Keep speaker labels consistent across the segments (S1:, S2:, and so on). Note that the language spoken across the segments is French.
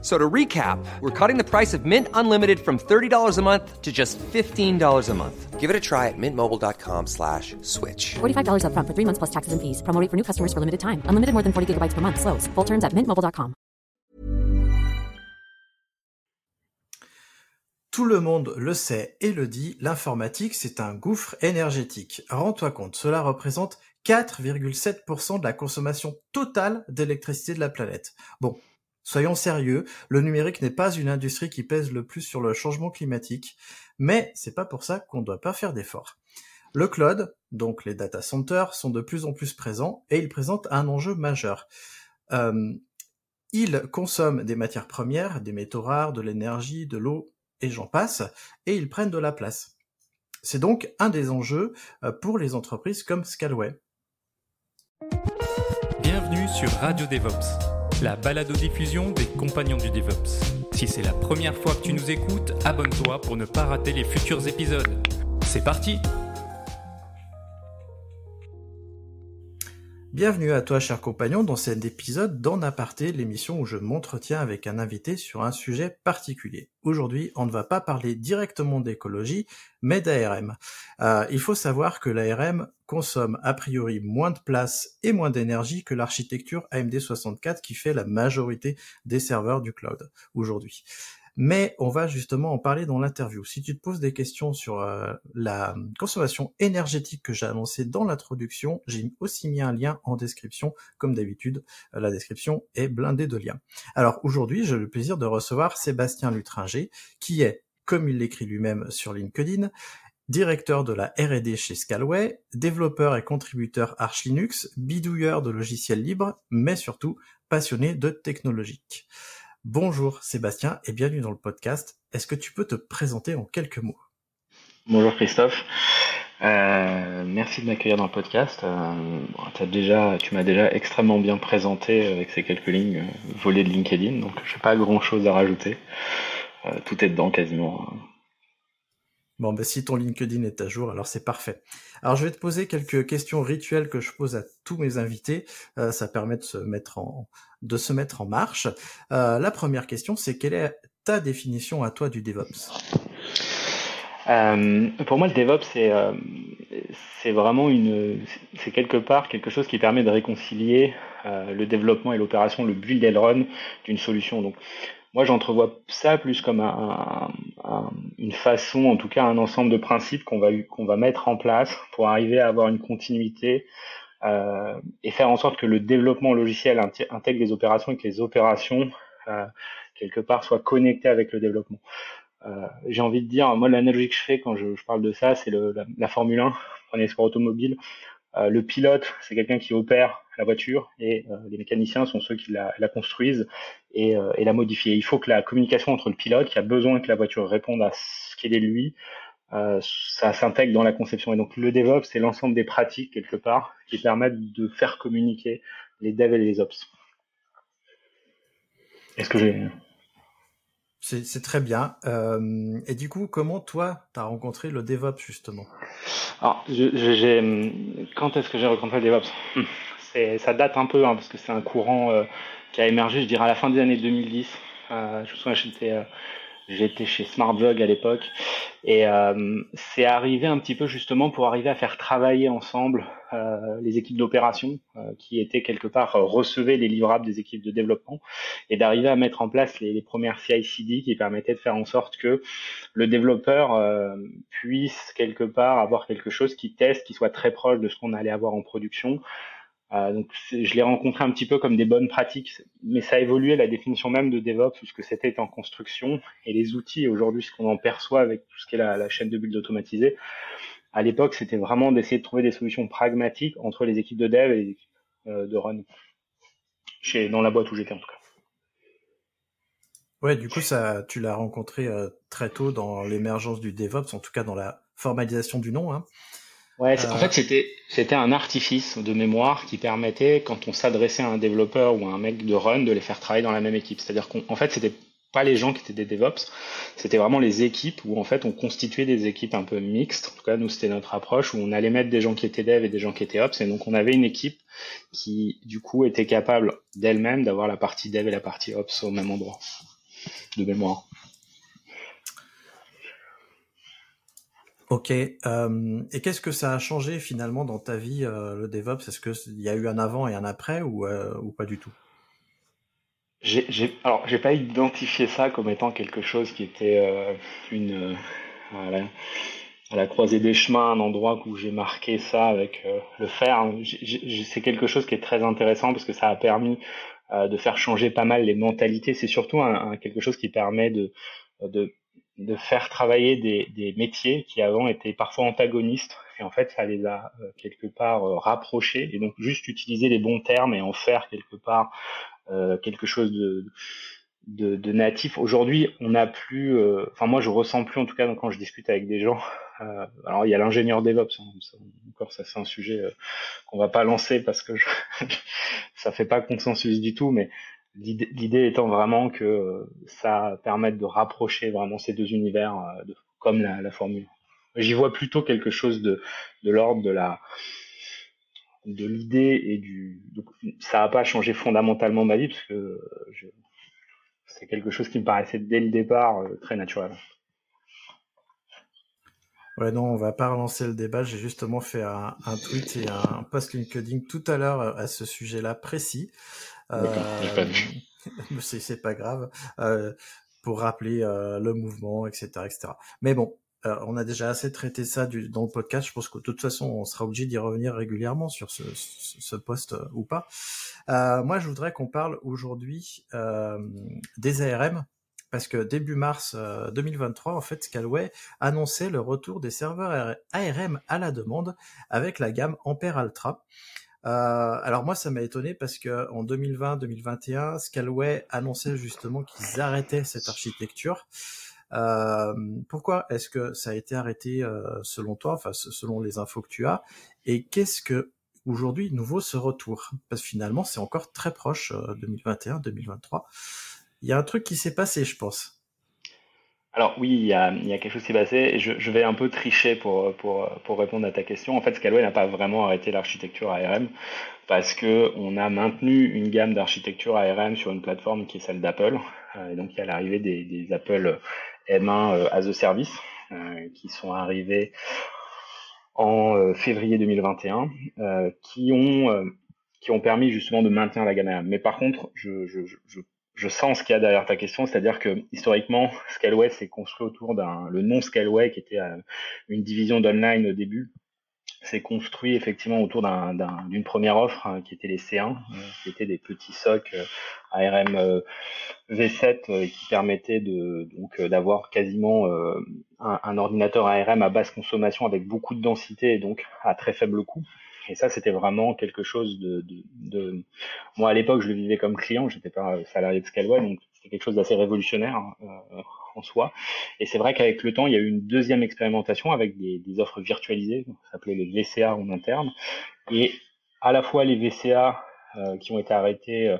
S1: So to recap, we're cutting the price of Mint Unlimited from $30 a month to just $15 a month.
S2: Give it a try at mintmobile.com slash switch.
S3: $45 upfront for three months plus taxes and fees. Promo rate for new customers for limited time. Unlimited more than 40 gigabytes per month. Slows. Full terms at mintmobile.com.
S4: Tout le monde le sait et le dit, l'informatique c'est un gouffre énergétique. Rends-toi compte, cela représente 4,7% de la consommation totale d'électricité de la planète. Bon, Soyons sérieux, le numérique n'est pas une industrie qui pèse le plus sur le changement climatique, mais c'est pas pour ça qu'on ne doit pas faire d'efforts. Le cloud, donc les data centers, sont de plus en plus présents et ils présentent un enjeu majeur. Euh, ils consomment des matières premières, des métaux rares, de l'énergie, de l'eau et j'en passe, et ils prennent de la place. C'est donc un des enjeux euh, pour les entreprises comme Scalway.
S5: Bienvenue sur Radio DevOps la balado-diffusion des compagnons du DevOps. Si c'est la première fois que tu nous écoutes, abonne-toi pour ne pas rater les futurs épisodes. C'est parti
S4: Bienvenue à toi, cher compagnon, dans cet épisode d'En Aparté, l'émission où je m'entretiens avec un invité sur un sujet particulier. Aujourd'hui, on ne va pas parler directement d'écologie, mais d'ARM. Euh, il faut savoir que l'ARM consomme a priori moins de place et moins d'énergie que l'architecture AMD 64 qui fait la majorité des serveurs du cloud aujourd'hui mais on va justement en parler dans l'interview. Si tu te poses des questions sur euh, la consommation énergétique que j'ai annoncée dans l'introduction, j'ai aussi mis un lien en description. Comme d'habitude, euh, la description est blindée de liens. Alors aujourd'hui, j'ai le plaisir de recevoir Sébastien Lutringer, qui est, comme il l'écrit lui-même sur LinkedIn, directeur de la R&D chez Scalway, développeur et contributeur Arch Linux, bidouilleur de logiciels libres, mais surtout passionné de technologique. Bonjour Sébastien et bienvenue dans le podcast. Est-ce que tu peux te présenter en quelques mots?
S6: Bonjour Christophe. Euh, merci de m'accueillir dans le podcast. Euh, tu m'as déjà extrêmement bien présenté avec ces quelques lignes euh, volées de LinkedIn, donc je n'ai pas grand chose à rajouter. tout est dedans quasiment.
S4: Bon, ben, si ton LinkedIn est à jour, alors c'est parfait. Alors, je vais te poser quelques questions rituelles que je pose à tous mes invités. Euh, ça permet de se mettre en, de se mettre en marche. Euh, la première question, c'est quelle est ta définition à toi du DevOps?
S6: Euh, Pour moi, le DevOps, c'est c'est vraiment une, c'est quelque part quelque chose qui permet de réconcilier le développement et l'opération, le build and run d'une solution. Donc, moi, j'entrevois ça plus comme une façon, en tout cas un ensemble de principes qu'on va, mettre en place pour arriver à avoir une continuité euh, et faire en sorte que le développement logiciel intègre les opérations et que les opérations, euh, quelque part, soient connectées avec le développement. Euh, j'ai envie de dire, moi, l'analogie que je fais quand je, parle de ça, c'est la, la, Formule 1, prenez sport automobile. Le pilote, c'est quelqu'un qui opère la voiture et euh, les mécaniciens sont ceux qui la, construisent et, euh, et, la modifient. Il faut que la communication entre le pilote, qui a besoin que la voiture réponde à ce qu'il est lui, ça s'intègre dans la conception. Et donc le DevOps, c'est l'ensemble des pratiques quelque part qui permettent de faire communiquer les devs et les ops. Est-ce que j'ai
S4: c'est très bien. Euh, et du coup, comment toi, tu as rencontré le DevOps justement?
S6: Alors, quand est-ce que j'ai rencontré le DevOps? Ça date un peu, hein, parce que c'est un courant euh, qui a émergé, je dirais, à la fin des années 2010. Euh, je me souviens, j'étais J'étais chez SmartVog à l'époque et euh, c'est arrivé un petit peu justement pour arriver à faire travailler ensemble euh, les équipes d'opération euh, qui étaient quelque part recevaient les livrables des équipes de développement et d'arriver à mettre en place les, les premières CI/CD qui permettaient de faire en sorte que le développeur puisse quelque part avoir quelque chose qui teste, qui soit très proche de ce qu'on allait avoir en production euh, donc je l'ai rencontré un petit peu comme des bonnes pratiques, mais ça a évolué la définition même de DevOps, puisque c'était en construction, et les outils aujourd'hui, ce qu'on en perçoit avec tout ce qui est la, la chaîne de build automatisée, à l'époque, c'était vraiment d'essayer de trouver des solutions pragmatiques entre les équipes de dev et les équipes euh, de run, chez, dans la boîte où j'étais en tout cas.
S4: Ouais, du coup, ça, tu l'as rencontré euh, très tôt dans l'émergence du DevOps, en tout cas dans la formalisation du nom. Hein.
S6: Ouais, en fait, c'était, c'était un artifice de mémoire qui permettait, quand on s'adressait à un développeur ou à un mec de run, de les faire travailler dans la même équipe. C'est-à-dire qu'en fait, c'était pas les gens qui étaient des DevOps, c'était vraiment les équipes où en fait on constituait des équipes un peu mixtes. En tout cas, nous c'était notre approche où on allait mettre des gens qui étaient dev et des gens qui étaient ops, et donc on avait une équipe qui du coup était capable d'elle-même d'avoir la partie dev et la partie ops au même endroit de mémoire.
S4: Ok. Euh, et qu'est-ce que ça a changé finalement dans ta vie, euh, le DevOps? Est-ce qu'il y a eu un avant et un après ou, euh, ou pas du tout?
S6: J'ai, alors, j'ai pas identifié ça comme étant quelque chose qui était euh, une euh, à, la, croisée des chemins, un endroit où j'ai marqué ça avec le faire. c'est quelque chose qui est très intéressant parce que ça a permis de faire changer pas mal les mentalités. C'est surtout un, quelque chose qui permet de, de, de faire travailler des, métiers qui avant étaient parfois antagonistes. Et en fait, ça les a quelque part rapprochés. Et donc, juste utiliser les bons termes et en faire quelque part euh, quelque chose de, natif. Aujourd'hui, on n'a plus, euh, enfin moi je ressens plus en tout cas quand je discute avec des gens. Euh, alors il y a l'ingénieur DevOps, hein, encore ça c'est un sujet qu'on va pas lancer parce que je, ça fait pas consensus du tout, mais l'idée étant vraiment que ça permette de rapprocher vraiment ces deux univers de, comme la, formule. J'y vois plutôt quelque chose de, l'ordre de l'idée et du. ça n'a pas changé fondamentalement ma vie parce que c'est quelque chose qui me paraissait dès le départ euh, très naturel.
S4: Ouais, non, on va pas relancer le débat. J'ai justement fait un, tweet et un post LinkedIn tout à l'heure euh, à ce sujet-là précis. Euh, c'est pas grave. Euh, pour rappeler euh, le mouvement, etc., etc. Mais bon, euh, on a déjà assez traité ça du, dans le podcast. Je pense que de toute façon, on sera obligé d'y revenir régulièrement sur ce, ce, poste euh, ou pas. Euh, moi, je voudrais qu'on parle aujourd'hui des ARM. Parce que début mars 2023, en fait, Scalway annonçait le retour des serveurs ARM à la demande avec la gamme Ampere Altra. Alors moi, ça m'a étonné parce que en 2020-2021, Scalway annonçait justement qu'ils arrêtaient cette architecture. Euh, pourquoi est-ce que ça a été arrêté euh, selon toi, enfin selon les infos que tu as, et qu'est-ce que aujourd'hui nouveau ce retour? Parce que finalement c'est encore très proche 2021-2023. Euh, il y a un truc qui s'est passé, je pense.
S6: Alors oui, il y a, quelque chose qui s'est passé. Je, je, vais un peu tricher pour, pour, pour répondre à ta question. En fait, Scalway n'a pas vraiment arrêté l'architecture ARM parce que on a maintenu une gamme d'architecture ARM sur une plateforme qui est celle d'Apple. et donc il y a l'arrivée des, Apple M1 euh, as a service euh, qui sont arrivés en euh, février 2021, qui ont qui ont permis justement de maintenir la gamme Mais par contre, je, je, je, je sens ce qu'il y a derrière ta question, c'est-à-dire que historiquement, Scaleway s'est construit autour d'un le nom Scaleway qui était une division d'online au début, s'est construit effectivement autour d'une première offre hein, qui était les C1, euh, qui étaient des petits socs euh, ARM euh, V7 qui permettaient de donc d'avoir quasiment un, ordinateur ARM à basse consommation avec beaucoup de densité et donc à très faible coût. Et ça, c'était vraiment quelque chose de, de, de... moi à l'époque, je le vivais comme client, j'étais pas salarié de Scaleway, donc c'était quelque chose d'assez révolutionnaire euh, en soi. Et c'est vrai qu'avec le temps, il y a eu une deuxième expérimentation avec des, des offres virtualisées, ça s'appelait les VCA en interne, et à la fois les VCA euh, qui ont été arrêtés.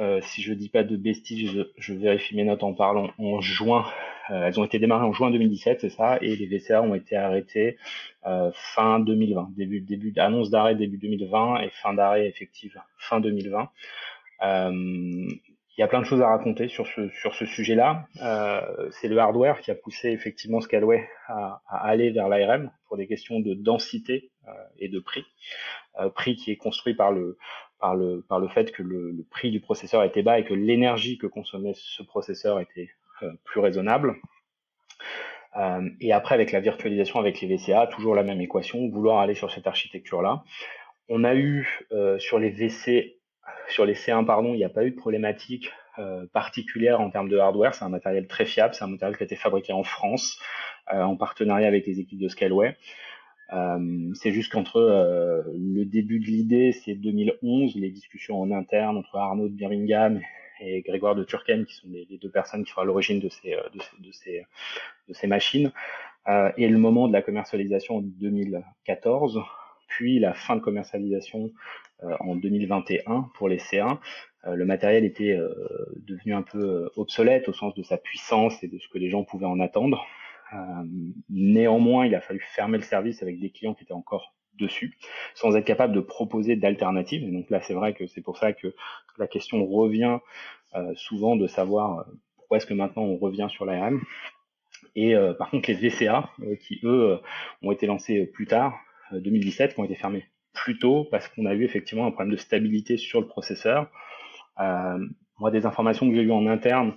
S6: Euh, si je dis pas de bêtises, je, vérifie mes notes en parlant, en juin euh, elles ont été démarrées en juin 2017, c'est ça, et les VCA ont été arrêtés euh, fin 2020, début, début annonce d'arrêt début 2020 et fin d'arrêt effectif fin 2020. Euh, il y a plein de choses à raconter sur ce sur ce sujet-là. c'est le hardware qui a poussé effectivement Scalway à aller vers l'ARM pour des questions de densité et de prix. prix qui est construit par le par le par le fait que le, prix du processeur était bas et que l'énergie que consommait ce processeur était euh, plus raisonnable. Euh, et après, avec la virtualisation avec les VCA, toujours la même équation, vouloir aller sur cette architecture-là. On a eu euh, sur les VC, sur les C1, pardon, il n'y a pas eu de problématique particulière en termes de hardware. C'est un matériel très fiable, c'est un matériel qui a été fabriqué en France en partenariat avec les équipes de Scaleway. C'est juste qu'entre le début de l'idée, c'est 2011, les discussions en interne entre Arnaud de Birmingham et Grégoire de Turckheim, qui sont les, deux personnes qui sont à l'origine de ces, euh, de, ces, de, ces, de ces machines. et le moment de la commercialisation en 2014, puis la fin de commercialisation en 2021 pour les C1. le matériel était devenu un peu obsolète au sens de sa puissance et de ce que les gens pouvaient en attendre. Néanmoins, il a fallu fermer le service avec des clients qui étaient encore dessus, sans être capable de proposer d'alternatives. Et donc là, c'est vrai que c'est pour ça que la question revient euh, souvent de savoir euh, pourquoi est-ce que maintenant on revient sur l'ARM. Et euh, par contre, les VCA, qui eux ont été lancés plus tard, 2017, qui ont été fermés plus tôt parce qu'on a eu effectivement un problème de stabilité sur le processeur. moi, des informations que j'ai eues en interne,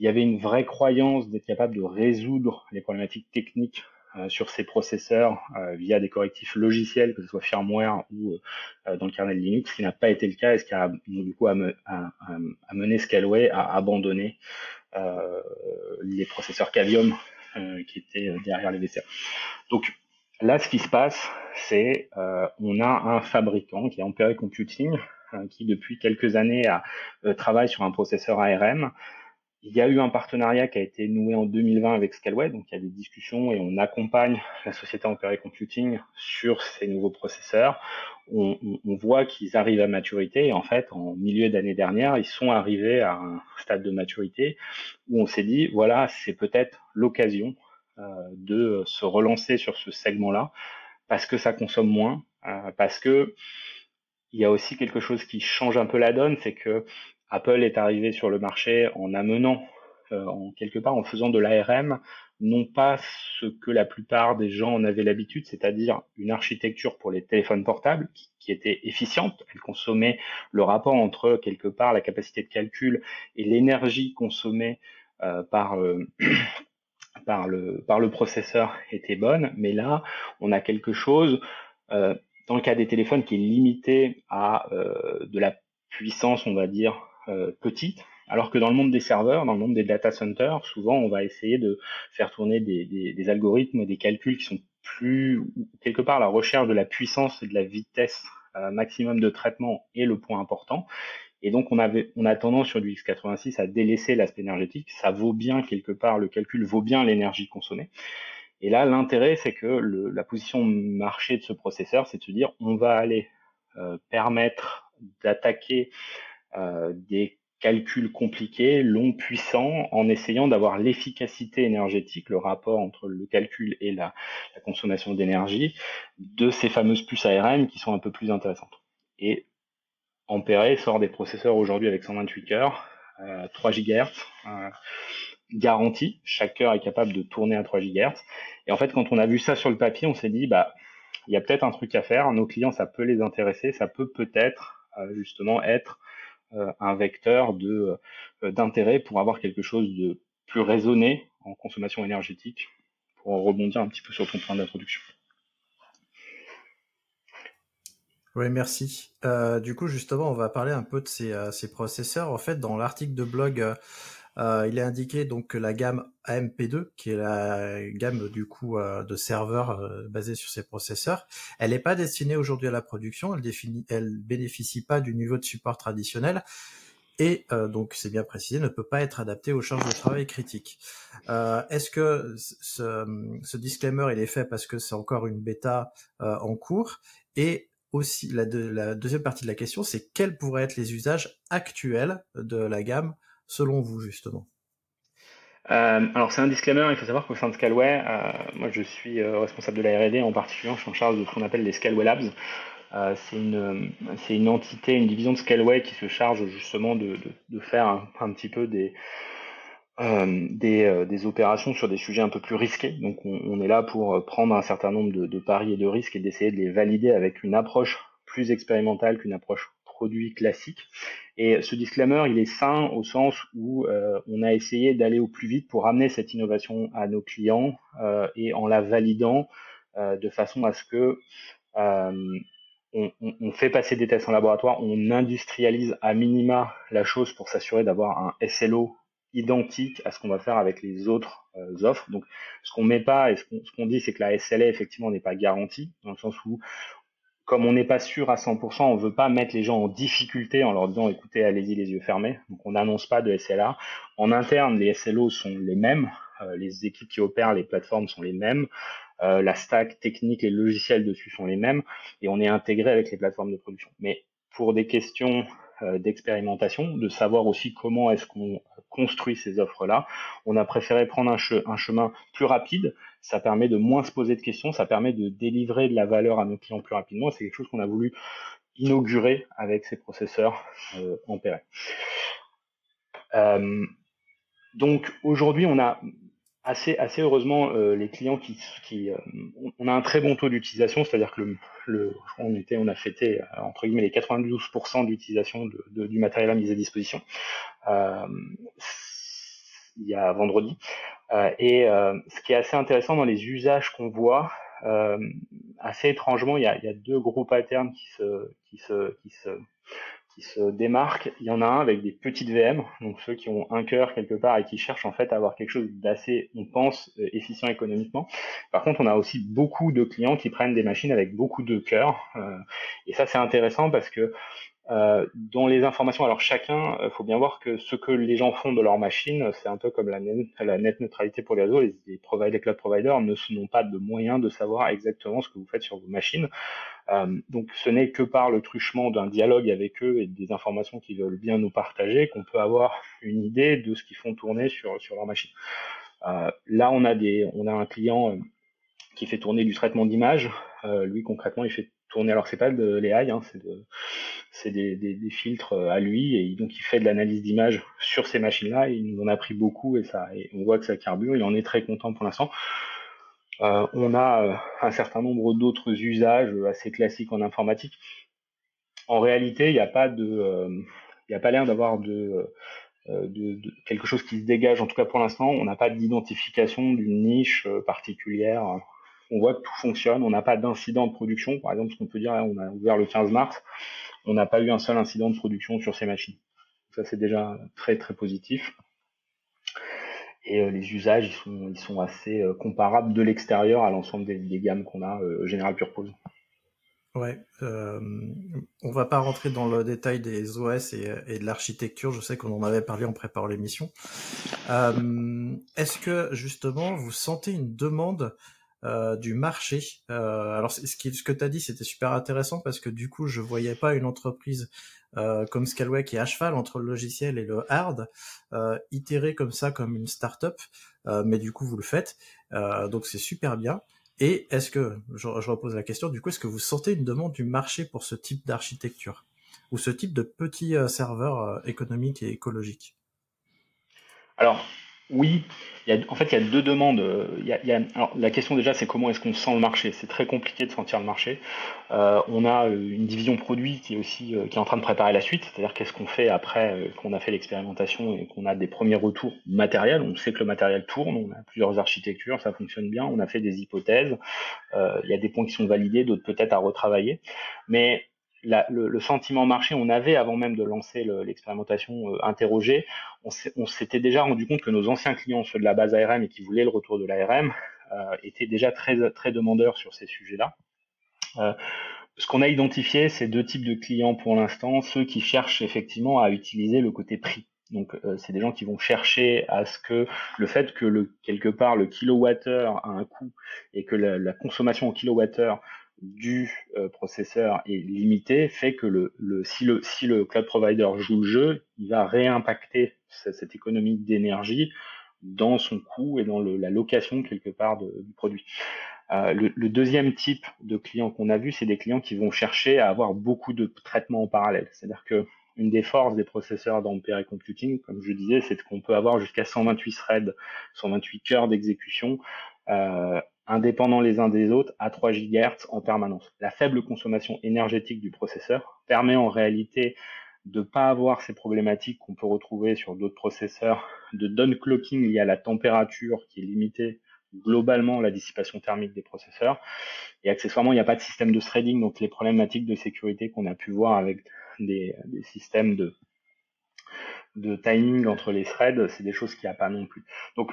S6: il y avait une vraie croyance d'être capable de résoudre les problématiques techniques euh, sur ces processeurs euh, via des correctifs logiciels, que ce soit firmware ou euh, dans le kernel Linux, ce qui n'a pas été le cas et ce qui a du coup amené Scaleway à abandonner les processeurs Cavium qui étaient derrière les VCA. Donc là, ce qui se passe, c'est on a un fabricant qui est Ampere Computing, qui depuis quelques années a, travaille sur un processeur ARM il y a eu un partenariat qui a été noué en 2020 avec Scaleway, donc il y a des discussions et on accompagne la société Ampere Computing sur ces nouveaux processeurs. On, on, voit qu'ils arrivent à maturité et en fait, en milieu d'année dernière, ils sont arrivés à un stade de maturité où on s'est dit, voilà, c'est peut-être l'occasion euh, de se relancer sur ce segment-là parce que ça consomme moins, euh, parce que il y a aussi quelque chose qui change un peu la donne, c'est que Apple est arrivé sur le marché en amenant, euh, en quelque part, en faisant de l'ARM, non pas ce que la plupart des gens en avaient l'habitude, c'est-à-dire une architecture pour les téléphones portables qui, était efficiente. Elle consommait le rapport entre quelque part la capacité de calcul et l'énergie consommée euh, par euh, par le par le processeur était bonne, mais là on a quelque chose dans le cas des téléphones qui est limité à de la puissance, on va dire, euh, petite, alors que dans le monde des serveurs, dans le monde des data centers, souvent on va essayer de faire tourner des, algorithmes, des calculs qui sont plus quelque part la recherche de la puissance et de la vitesse euh, maximum de traitement est le point important. Et donc on avait on a tendance sur du x86 à délaisser l'aspect énergétique. Ça vaut bien quelque part le calcul vaut bien l'énergie consommée. Et là l'intérêt c'est que la position marché de ce processeur c'est de se dire on va aller euh, permettre d'attaquer des calculs compliqués, longs, puissants, en essayant d'avoir l'efficacité énergétique, le rapport entre le calcul et la, consommation d'énergie de ces fameuses puces ARM qui sont un peu plus intéressantes. Et Ampere sort des processeurs aujourd'hui avec 128 cœurs, euh, 3 GHz, euh, garantie, chaque cœur est capable de tourner à 3 GHz. Et en fait, quand on a vu ça sur le papier, on s'est dit, bah, il y a peut-être un truc à faire, nos clients, ça peut les intéresser, ça peut peut-être euh, justement être euh, un vecteur de euh, d'intérêt pour avoir quelque chose de plus raisonné en consommation énergétique, pour rebondir un petit peu sur ton point d'introduction.
S4: Oui, merci. Euh, du coup, justement, on va parler un peu de ces, ces processeurs. En fait, dans l'article de blog euh, il est indiqué donc que la gamme AMP2, qui est la gamme du coup euh, de serveurs euh, basée sur ces processeurs, elle n'est pas destinée aujourd'hui à la production. Elle définit, elle bénéficie pas du niveau de support traditionnel et donc c'est bien précisé, ne peut pas être adaptée aux charges de travail critiques. Est-ce que ce, ce, disclaimer il est fait parce que c'est encore une bêta en cours? Et aussi la, la, deuxième partie de la question, c'est quels pourraient être les usages actuels de la gamme selon vous, justement
S6: euh, alors c'est un disclaimer, il faut savoir qu'au sein de Scalway, euh, moi je suis euh, responsable de la R&D en particulier, je suis en charge de ce qu'on appelle les Scalway Labs. c'est une, une entité, une division de Scalway qui se charge justement de, faire un, petit peu des, des, opérations sur des sujets un peu plus risqués. Donc on, est là pour prendre un certain nombre de, de paris et de risques et d'essayer de les valider avec une approche plus expérimentale qu'une approche produit classique. Et ce disclaimer, il est sain au sens où euh, on a essayé d'aller au plus vite pour amener cette innovation à nos clients euh, et en la validant euh, de façon à ce que on, fait passer des tests en laboratoire, on industrialise à minima la chose pour s'assurer d'avoir un SLO identique à ce qu'on va faire avec les autres offres. Donc, ce qu'on met pas et ce qu'on dit, c'est que la SLA effectivement n'est pas garantie, dans le sens où comme on n'est pas sûr à 100%, on veut pas mettre les gens en difficulté en leur disant écoutez, allez-y les yeux fermés. Donc on n'annonce pas de SLA. En interne, les SLO sont les mêmes. les équipes qui opèrent les plateformes sont les mêmes, la stack technique et logiciels dessus sont les mêmes, et on est intégré avec les plateformes de production. Mais pour des questions d'expérimentation, de savoir aussi comment est-ce qu'on construit ces offres-là. On a préféré prendre un, chemin plus rapide. Ça permet de moins se poser de questions, ça permet de délivrer de la valeur à nos clients plus rapidement. C'est quelque chose qu'on a voulu inaugurer avec ces processeurs euh, ampérés. Euh, donc aujourd'hui, on a assez, assez heureusement euh, les clients qui, qui on a un très bon taux d'utilisation, c'est-à-dire que on a fêté entre guillemets les 92% d'utilisation de, du matériel à mise à disposition il y a vendredi. et ce qui est assez intéressant dans les usages qu'on voit, euh, assez étrangement, il y, a, deux gros patterns qui se, qui se, qui se, qui se démarquent. Il y en a un avec des petites VM, donc ceux qui ont un cœur quelque part et qui cherchent en fait à avoir quelque chose d'assez, on pense, euh, efficient économiquement. Par contre, on a aussi beaucoup de clients qui prennent des machines avec beaucoup de cœur. Euh, et ça, c'est intéressant parce que euh, dans les informations, alors chacun, il euh, faut bien voir que ce que les gens font de leur machine, c'est un peu comme la, net neutralité pour les réseaux. Les, les, les cloud providers ne n'ont pas de moyens de savoir exactement ce que vous faites sur vos machines. Euh, donc ce n'est que par le truchement d'un dialogue avec eux et des informations qu'ils veulent bien nous partager qu'on peut avoir une idée de ce qu'ils font tourner sur, sur leur machine. Euh, là, on a, on a un client qui fait tourner du traitement d'image. lui, concrètement, il fait tourner. Alors c'est pas de l'AI, hein, c'est de, des, des, des, filtres euh, à lui et donc il fait de l'analyse d'image sur ces machines-là. Il nous en a pris beaucoup et ça, et on voit que ça carbure. Il en est très content pour l'instant. Euh, on a euh, un certain nombre d'autres usages assez classiques en informatique. En réalité, il n'y a pas de, euh, il n'y a pas l'air d'avoir de, de, de, quelque chose qui se dégage. En tout cas, pour l'instant, on n'a pas d'identification d'une niche particulière on voit que tout fonctionne, on n'a pas d'incident de production. Par exemple, ce qu'on peut dire, on a ouvert le 15 mars, on n'a pas eu un seul incident de production sur ces machines. Ça, c'est déjà très très positif. Et euh, les usages, ils sont, assez euh, comparables de l'extérieur à l'ensemble des, gammes qu'on a euh, General Purpose.
S4: Ouais, euh, on va pas rentrer dans le détail des OS et, de l'architecture. Je sais qu'on en avait parlé en préparant l'émission. Est-ce que justement vous sentez une demande euh, du marché. Euh, alors ce, qui, ce que tu as dit, c'était super intéressant parce que du coup, je voyais pas une entreprise euh, comme Scalway qui est à cheval entre le logiciel et le hard, euh, itérer comme ça comme une startup, euh, mais du coup vous le faites, donc c'est super bien. Et est-ce que, je, je, repose la question, du coup, est-ce que vous sentez une demande du marché pour ce type d'architecture ou ce type de petits serveurs économiques et écologiques?
S6: Alors, oui, il y a, en fait, il y a deux demandes. Il y a, il y a, alors, la question déjà, c'est comment est-ce qu'on sent le marché? C'est très compliqué de sentir le marché. Euh, on a euh, une division produit qui est aussi euh, qui est en train de préparer la suite, c'est-à-dire qu'est-ce qu'on fait après euh, qu'on a fait l'expérimentation et qu'on a des premiers retours matériels? On sait que le matériel tourne, on a plusieurs architectures, ça fonctionne bien. On a fait des hypothèses. Euh, il y a des points qui sont validés, d'autres peut-être à retravailler. Mais la, le, le, sentiment marché, on avait avant même de lancer l'expérimentation euh, interrogé, on s'était déjà rendu compte que nos anciens clients, ceux de la base ARM et qui voulaient le retour de l'ARM, euh, étaient déjà très, très demandeurs sur ces sujets-là. Euh, ce qu'on a identifié, c'est deux types de clients pour l'instant, ceux qui cherchent effectivement à utiliser le côté prix. Donc euh, c'est des gens qui vont chercher à ce que le fait que le quelque part le kilowattheure a un coût et que la, la consommation au kilowattheure du euh, processeur est limité fait que le, le, si, le, si le cloud provider joue le jeu, il va réimpacter cette, cette économie d'énergie dans son coût et dans le, la location quelque part de, du produit. Euh, le, le, deuxième type de clients qu'on a vu, c'est des clients qui vont chercher à avoir beaucoup de traitements en parallèle. C'est-à-dire que une des forces des processeurs d'Ampere Computing, comme je disais, c'est qu'on peut avoir jusqu'à 128 threads, 128 cœurs d'exécution euh, indépendants les uns des autres à 3 GHz en permanence. La faible consommation énergétique du processeur permet en réalité de ne pas avoir ces problématiques qu'on peut retrouver sur d'autres processeurs de downclocking lié à la température qui est limitée globalement la dissipation thermique des processeurs. Et accessoirement, il n'y a pas de système de threading, donc les problématiques de sécurité qu'on a pu voir avec des, systèmes de, de timing entre les threads, c'est des choses qu'il n'y a pas non plus. Donc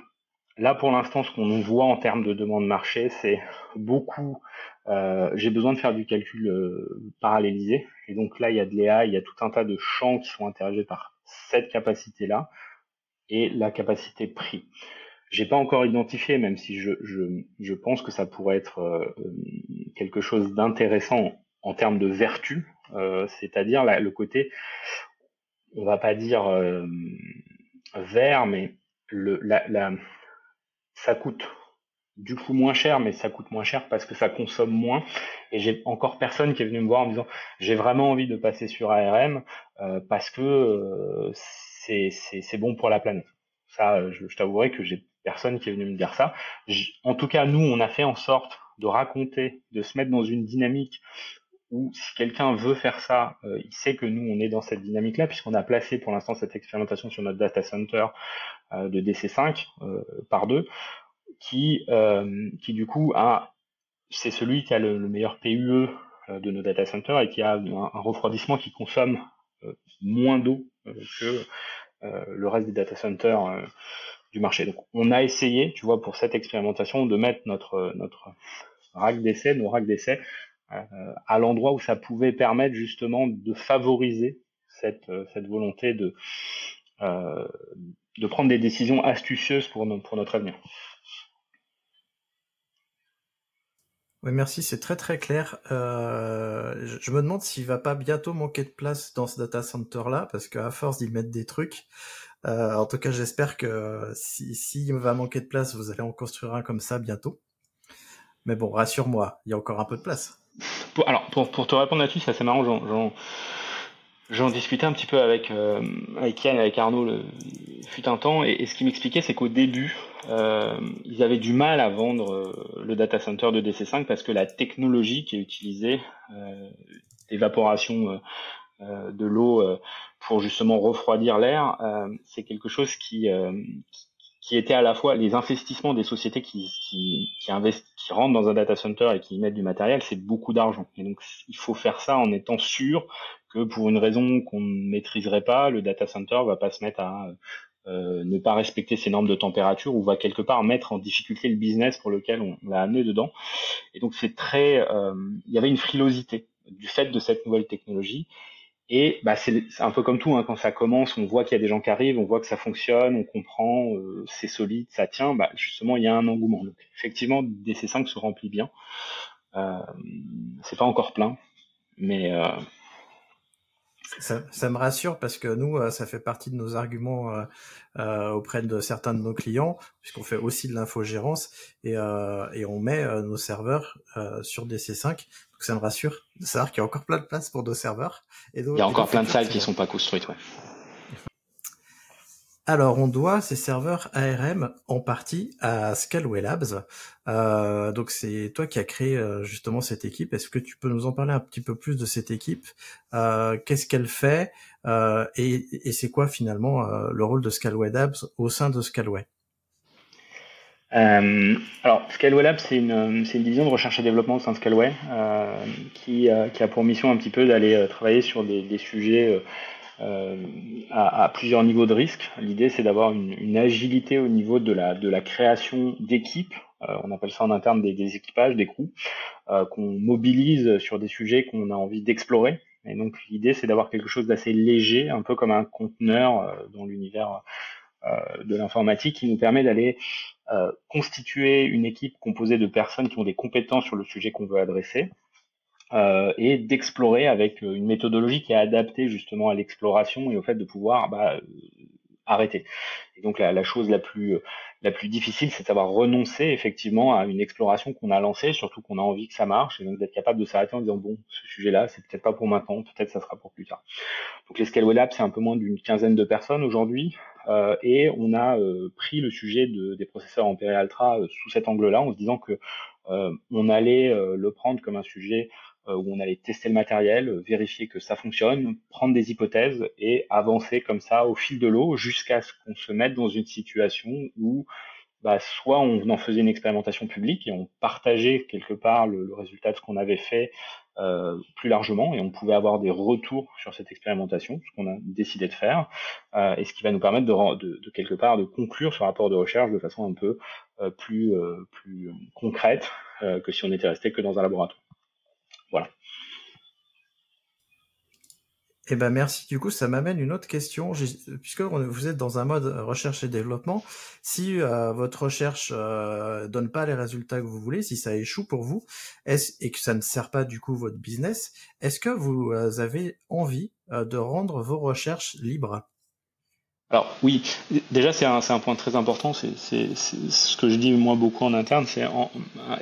S6: Là, pour l'instant, ce qu'on voit en termes de demande marché, c'est beaucoup. Euh, J'ai besoin de faire du calcul euh, parallélisé. Et donc là, il y a de l'EA, il y a tout un tas de champs qui sont interrogés par cette capacité-là et la capacité prix. j'ai pas encore identifié, même si je, je, je pense que ça pourrait être euh, quelque chose d'intéressant en termes de vertu, c'est-à-dire le côté, on va pas dire vert, mais le, la, ça coûte du coup moins cher, mais ça coûte moins cher parce que ça consomme moins. Et j'ai encore personne qui est venu me voir en me disant j'ai vraiment envie de passer sur ARM euh, parce que euh, c'est bon pour la planète. Ça, je, je t'avouerai que j'ai personne qui est venu me dire ça. en tout cas, nous, on a fait en sorte de raconter, de se mettre dans une dynamique où si quelqu'un veut faire ça, euh, il sait que nous, on est dans cette dynamique-là, puisqu'on a placé pour l'instant cette expérimentation sur notre data center euh, de DC5 euh, par deux, qui, qui du coup a, c'est celui qui a le, meilleur PUE de nos data centers et qui a un, refroidissement qui consomme moins d'eau que le reste des data centers du marché. Donc, on a essayé, tu vois, pour cette expérimentation, de mettre notre rack d'essai, nos racks d'essai euh, à l'endroit où ça pouvait permettre justement de favoriser cette, euh, cette volonté de, euh, de prendre des décisions astucieuses pour, pour notre avenir.
S4: Oui, merci, c'est très très clair. Euh, je, me demande s'il va pas bientôt manquer de place dans ce data center là, parce qu'à force d'y mettre des trucs, euh, en tout cas j'espère que s'il si, va manquer de place, vous allez en construire un comme ça bientôt. Mais bon, rassure-moi, il y a encore un peu de place
S6: alors, pour, pour te répondre là-dessus, c'est assez marrant. J'en discutais un petit peu avec, euh, avec Yann et avec Arnaud le, fut un temps, et, ce qui m'expliquait, c'est qu'au début, euh, ils avaient du mal à vendre euh, le data center de DC5 parce que la technologie qui est utilisée, euh, d'évaporation euh, de l'eau pour justement refroidir l'air, c'est quelque chose qui, qui était à la fois les investissements des sociétés qui, qui, qui, qui rentrent dans un data center et qui mettent du matériel, c'est beaucoup d'argent. Et donc, il faut faire ça en étant sûr pour une raison qu'on ne maîtriserait pas, le data center va pas se mettre à euh, ne pas respecter ses normes de température ou va quelque part mettre en difficulté le business pour lequel on, l'a amené dedans. Et donc, c'est très, euh, il y avait une frilosité du fait de cette nouvelle technologie. Et bah, c'est un peu comme tout, hein, quand ça commence, on voit qu'il y a des gens qui arrivent, on voit que ça fonctionne, on comprend, euh, c'est solide, ça tient. Bah, justement, il y a un engouement. Effectivement, DC5 se remplit bien. Euh, c'est pas encore plein, mais
S4: ça, ça, me rassure parce que nous, euh, ça fait partie de nos arguments euh, euh, auprès de certains de nos clients, puisqu'on fait aussi de l'infogérance et, et on met nos serveurs sur DC5. Donc ça me rassure de savoir qu'il y a encore plein de place pour nos serveurs.
S6: Et Il y a encore plein de salles qui sont pas construites, ouais.
S4: Alors, on doit ces serveurs ARM en partie à Scalway Labs. Euh, donc, c'est toi qui as créé euh, justement cette équipe. Est-ce que tu peux nous en parler un petit peu plus de cette équipe? Euh, Qu'est-ce qu'elle fait? Et, c'est quoi finalement le rôle de Scalway Labs au sein de Scalway
S6: alors, Scalway Labs, c'est une, une, division de recherche et développement au sein de Scalway qui, qui, a pour mission un petit peu d'aller travailler sur des, des sujets euh, à, à, plusieurs niveaux de risque. L'idée, c'est d'avoir une, une, agilité au niveau de la, de la création d'équipes. Euh, on appelle ça en interne des, des équipages, des crews, euh, qu'on mobilise sur des sujets qu'on a envie d'explorer. Et donc, l'idée, c'est d'avoir quelque chose d'assez léger, un peu comme un conteneur euh, dans l'univers de l'informatique, qui nous permet d'aller constituer une équipe composée de personnes qui ont des compétences sur le sujet qu'on veut adresser, euh, et d'explorer avec euh, une méthodologie qui est adaptée justement à l'exploration et au fait de pouvoir bah, euh, arrêter. Et donc la, la, chose la plus euh, la plus difficile, c'est d'avoir renoncé effectivement à une exploration qu'on a lancée, surtout qu'on a envie que ça marche, et donc d'être capable de s'arrêter en disant bon, ce sujet-là, c'est peut-être pas pour maintenant, peut-être ça sera pour plus tard. Donc les Scaleway Labs, c'est un peu moins d'une quinzaine de personnes aujourd'hui, euh, et on a euh, pris le sujet de, des processeurs Ampere Altra sous cet angle-là, en se disant que on allait le prendre comme un sujet où on allait tester le matériel, vérifier que ça fonctionne, prendre des hypothèses et avancer comme ça au fil de l'eau jusqu'à ce qu'on se mette dans une situation où bah, soit on en faisait une expérimentation publique et on partageait quelque part le, résultat de ce qu'on avait fait euh, plus largement et on pouvait avoir des retours sur cette expérimentation, ce qu'on a décidé de faire, euh, et ce qui va nous permettre de, quelque part de conclure ce rapport de recherche de façon un peu euh, plus, euh, plus concrète euh, que si on était resté que dans un laboratoire. Voilà.
S4: Eh ben merci. Du coup, ça m'amène une autre question. Puisque vous êtes dans un mode recherche et développement, si euh, votre recherche euh, donne pas les résultats que vous voulez, si ça échoue pour vous, et que ça ne sert pas du coup votre business, est-ce que vous euh, avez envie euh, de rendre vos recherches libres?
S6: Alors oui, déjà c'est un, point très important, c'est ce que je dis moi beaucoup en interne, c'est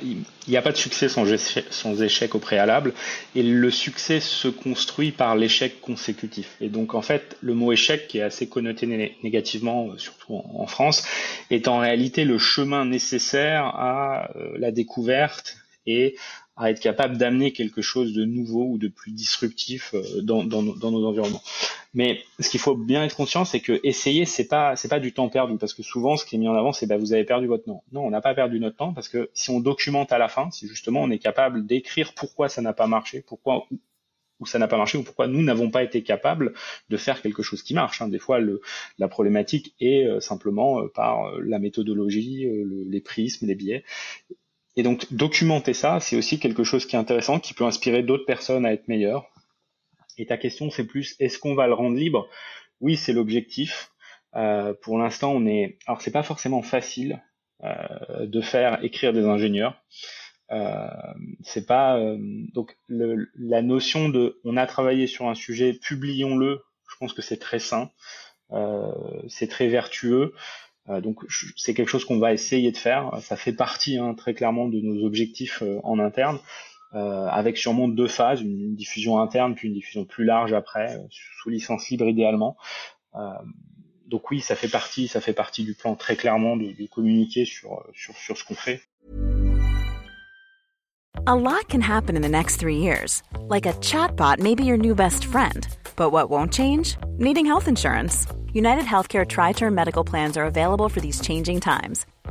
S6: il n'y a pas de succès sans échec, au préalable, et le succès se construit par l'échec consécutif. Et donc en fait, le mot échec, qui est assez connoté négativement, euh, surtout en France, est en réalité le chemin nécessaire à euh, la découverte et à être capable d'amener quelque chose de nouveau ou de plus disruptif euh, dans nos environnements. Mais ce qu'il faut bien être conscient, c'est que essayer, c'est pas c'est pas du temps perdu, parce que souvent, ce qui est mis en avant, c'est bah vous avez perdu votre temps. Non, on n'a pas perdu notre temps, parce que si on documente à la fin, si justement on est capable d'écrire pourquoi ça n'a pas marché, pourquoi ou ça n'a pas marché ou pourquoi nous n'avons pas été capables de faire quelque chose qui marche. Hein. Des fois, le, la problématique est euh, simplement euh, par la méthodologie, les prismes, les biais. Et donc documenter ça, c'est aussi quelque chose qui est intéressant, qui peut inspirer d'autres personnes à être meilleures. Et ta question, c'est plus, est-ce qu'on va le rendre libre? Oui, c'est l'objectif. Euh, pour l'instant, on est. Alors, c'est pas forcément facile euh, de faire écrire des ingénieurs. Euh, c'est pas donc la notion de on a travaillé sur un sujet, publions-le. Je pense que c'est très sain, c'est très vertueux. Donc c'est quelque chose qu'on va essayer de faire. Ça fait partie hein, très clairement de nos objectifs en interne, euh, avec sûrement deux phases, une, diffusion interne puis une diffusion plus large après, sous licence libre idéalement. donc oui, ça fait partie, ça fait partie du plan très clairement de, de communiquer sur, sur, sur ce qu'on fait.
S7: A lot can happen in the next three years, like a chatbot may be your new best friend. But what won't change? Needing health insurance. United Healthcare Tri Term Medical Plans are available for these changing times.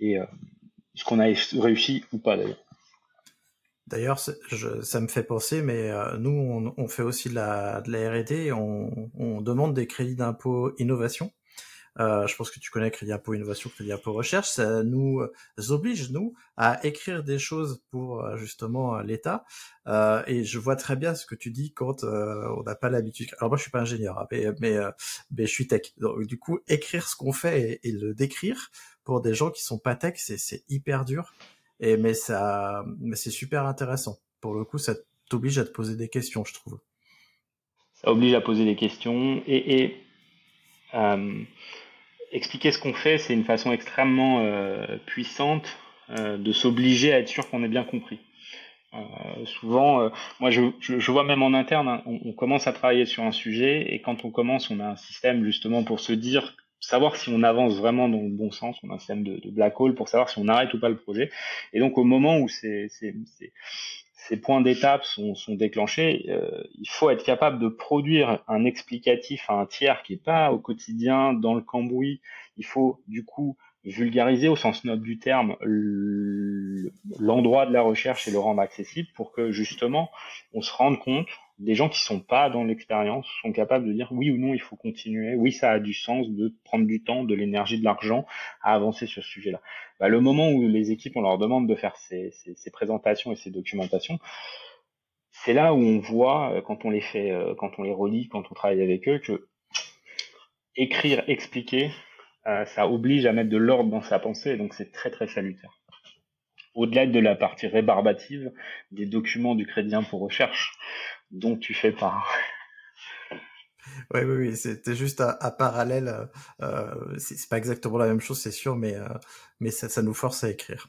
S6: Et euh, ce qu'on a réussi ou pas d'ailleurs.
S4: D'ailleurs, ça me fait penser, mais euh, nous, on, on, fait aussi de la, de la R&D, on, on, demande des crédits d'impôt innovation. Euh, je pense que tu connais crédit impôt innovation, crédit impôt recherche. Ça nous oblige nous à écrire des choses pour euh, justement l'État. Euh, et je vois très bien ce que tu dis quand euh, on n'a pas l'habitude. Alors moi, je suis pas ingénieur, hein, mais mais, je suis tech. Donc du coup, écrire ce qu'on fait et, le décrire, pour des gens qui sont pas tech, c'est hyper dur. Et mais ça, mais c'est super intéressant. Pour le coup, ça t'oblige à te poser des questions, je trouve.
S6: Ça oblige à poser des questions et, et euh, expliquer ce qu'on fait, c'est une façon extrêmement euh, puissante euh, de s'obliger à être sûr qu'on ait bien compris. Souvent, moi je, je, je, vois même en interne, hein, on, on, commence à travailler sur un sujet et quand on commence, on a un système justement pour se dire savoir si on avance vraiment dans le bon sens, on a un système de, black hole pour savoir si on arrête ou pas le projet. Et donc au moment où ces, ces, ces, ces points d'étape sont, sont, déclenchés, euh, il faut être capable de produire un explicatif à un tiers qui n'est pas au quotidien dans le cambouis. Il faut du coup vulgariser au sens noble du terme l'endroit de la recherche et le rendre accessible pour que justement on se rende compte des gens qui sont pas dans l'expérience sont capables de dire oui ou non il faut continuer, oui ça a du sens de prendre du temps, de l'énergie, de l'argent à avancer sur ce sujet-là. Bah, le moment où les équipes on leur demande de faire ces présentations et ces documentations, c'est là où on voit euh, quand on les fait, euh, quand on les relit, quand on travaille avec eux que écrire, expliquer, euh, ça oblige à mettre de l'ordre dans sa pensée, donc c'est très très salutaire. Au-delà de la partie rébarbative des documents du crédit pour recherche, dont tu fais part.
S4: Oui, oui, oui, c'était juste un, parallèle. Euh, euh c'est pas exactement la même chose, c'est sûr, mais, euh, mais ça, ça, nous force à écrire.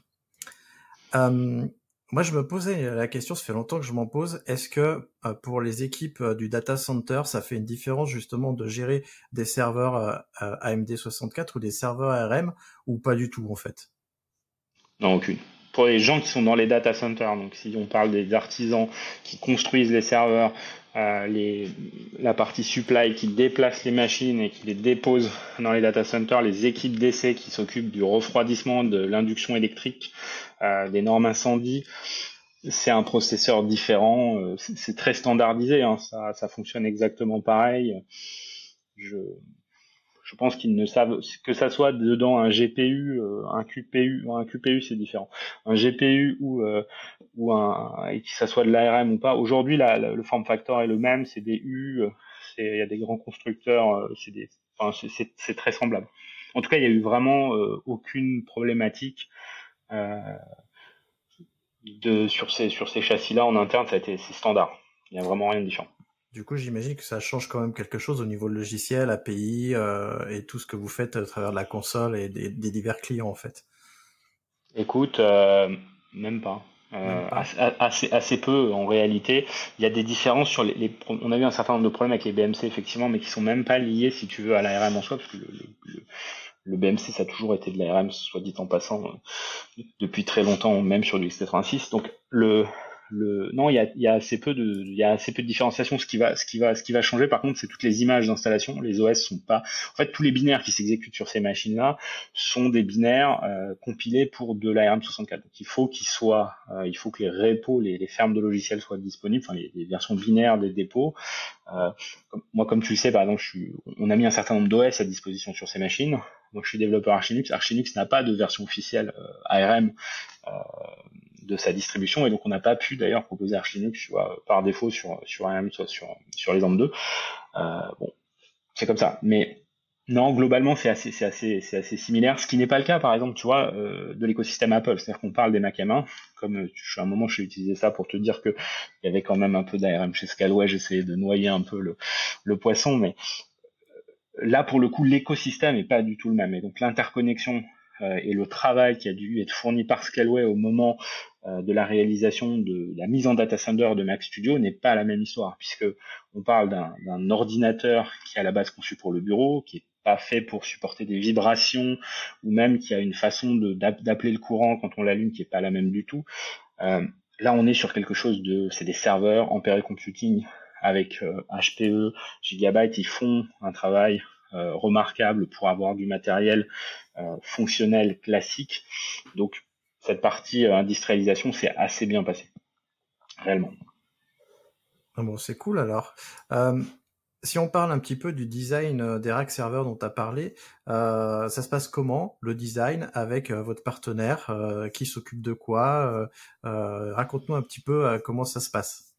S4: Euh, moi, je me posais la question, ça fait longtemps que je m'en pose. Est-ce que pour les équipes du data center, ça fait une différence justement de gérer des serveurs euh, AMD 64 ou des serveurs ARM ou pas du tout en fait?
S6: Non, aucune. Pour les gens qui sont dans les data centers, donc si on parle des artisans qui construisent les serveurs, les, la partie supply qui déplace les machines et qui les dépose dans les data centers, les équipes d'essai qui s'occupent du refroidissement, de l'induction électrique, des normes incendies, c'est un processeur différent, euh, c'est très standardisé, hein, ça, ça, fonctionne exactement pareil. Je, je pense qu'ils ne savent que ça soit dedans un GPU, euh, un QPU, un QPU c'est différent, un GPU ou euh, ou un et que ça soit de l'ARM ou pas. Aujourd'hui, le form factor est le même, c'est des U, il y a des grands constructeurs, c'est très semblable. En tout cas, il y a eu vraiment aucune problématique. Euh, de, sur ces, sur ces châssis-là en interne, ça a été c'est standard. Il n'y a vraiment rien de différent.
S4: Du coup, j'imagine que ça change quand même quelque chose au niveau logiciel, API euh, et tout ce que vous faites à travers la console et des, divers clients en fait.
S6: Écoute, euh, même pas. Euh, assez, assez, peu en réalité. Il y a des différences sur les, les, On a eu un certain nombre de problèmes avec les BMC effectivement, mais qui sont même pas liés, si tu veux, à l'ARM en soi, parce que le, le, le BMC, ça a toujours été de l'ARM, soit dit en passant, euh, depuis très longtemps, même sur du x86. Donc le, le, non, il y a, assez peu de, il différenciation. Ce qui va, ce qui va, ce qui va changer, par contre, c'est toutes les images d'installation. Les OS sont pas, en fait, tous les binaires qui s'exécutent sur ces machines-là sont des binaires euh, compilés pour de l'ARM64. Donc, il faut qu'ils soient, euh, il faut que les repos, les, les, fermes de logiciels soient disponibles, enfin, les, versions binaires des dépôts. Euh, moi, comme tu le sais, par exemple, on a mis un certain nombre d'OS à disposition sur ces machines. Donc, je suis développeur Arch Linux. Arch Linux n'a pas de version officielle euh, ARM de sa distribution. Et donc on n'a pas pu d'ailleurs proposer Arch Linux tu vois, par défaut sur sur ARM soit sur sur les ARM 2 euh, bon c'est comme ça. Mais non globalement c'est assez c'est assez c'est assez similaire. Ce qui n'est pas le cas par exemple tu vois euh, de l'écosystème Apple. C'est-à-dire qu'on parle des Mac M1 comme je à un moment j'ai utilisé ça pour te dire que il y avait quand même un peu d'ARM chez Scalway j'essayais de noyer un peu le le poisson mais là pour le coup l'écosystème est pas du tout le même et donc l'interconnexion euh, et le travail qui a dû être fourni par Scalway au moment euh, de la réalisation de la mise en data center de Mac Studio n'est pas la même histoire, puisque on parle d'un ordinateur qui est à la base conçu pour le bureau, qui est pas fait pour supporter des vibrations, ou même qui a une façon d'appeler le courant quand on l'allume qui est pas la même du tout. Euh, là, on est sur quelque chose de, c'est des serveurs Ampere Computing avec HPE, Gigabyte, ils font un travail euh, remarquable pour avoir du matériel euh, fonctionnel classique. Donc cette partie euh, industrialisation s'est assez bien passée, réellement.
S4: Ah bon, c'est cool alors. si on parle un petit peu du design des racks serveurs dont tu as parlé, ça se passe comment le design avec votre partenaire Qui s'occupe de quoi Raconte-nous un petit peu comment ça se passe.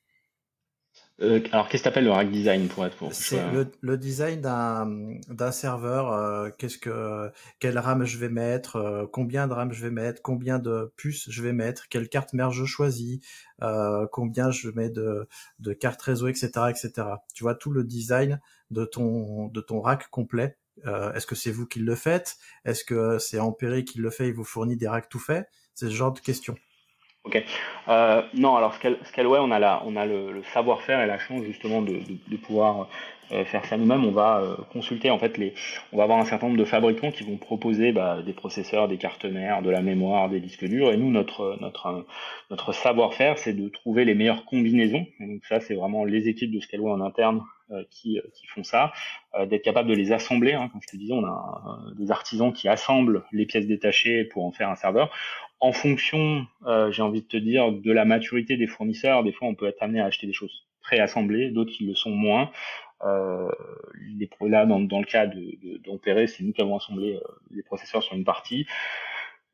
S6: Euh, alors, qu'est-ce que t'appelles le rack design pour être pour
S4: C'est le, le, design d'un d'un serveur. Euh, qu'est-ce que quelle RAM je vais mettre, euh, combien de RAM je vais mettre, combien de puces je vais mettre, quelle carte mère je choisis, combien je mets de de cartes réseau, etc., etc. Tu vois tout le design de ton de ton rack complet. Est-ce que c'est vous qui le faites? Est-ce que c'est Ampere qui le fait Il vous fournit des racks tout faits? C'est ce genre de questions.
S6: Ok. Euh, non, alors Scaleway, on a, la, on a le, savoir-faire et la chance justement de, de, pouvoir euh, faire ça nous-mêmes. On va euh, consulter en fait les, on va avoir un certain nombre de fabricants qui vont proposer bah, des processeurs, des cartes mères, de la mémoire, des disques durs. Et nous, notre notre notre savoir-faire, c'est de trouver les meilleures combinaisons. Donc ça, c'est vraiment les équipes de Scaleway en interne qui, qui, font ça, d'être capable de les assembler. Hein, comme je te disais, on a des artisans qui assemblent les pièces détachées pour en faire un serveur en fonction, euh, j'ai envie de te dire, de la maturité des fournisseurs, des fois on peut être amené à acheter des choses préassemblées, d'autres qui le sont moins. Euh, là, dans, le cas d'Ampere, de, c'est nous qui avons assemblé euh, les processeurs sur une partie.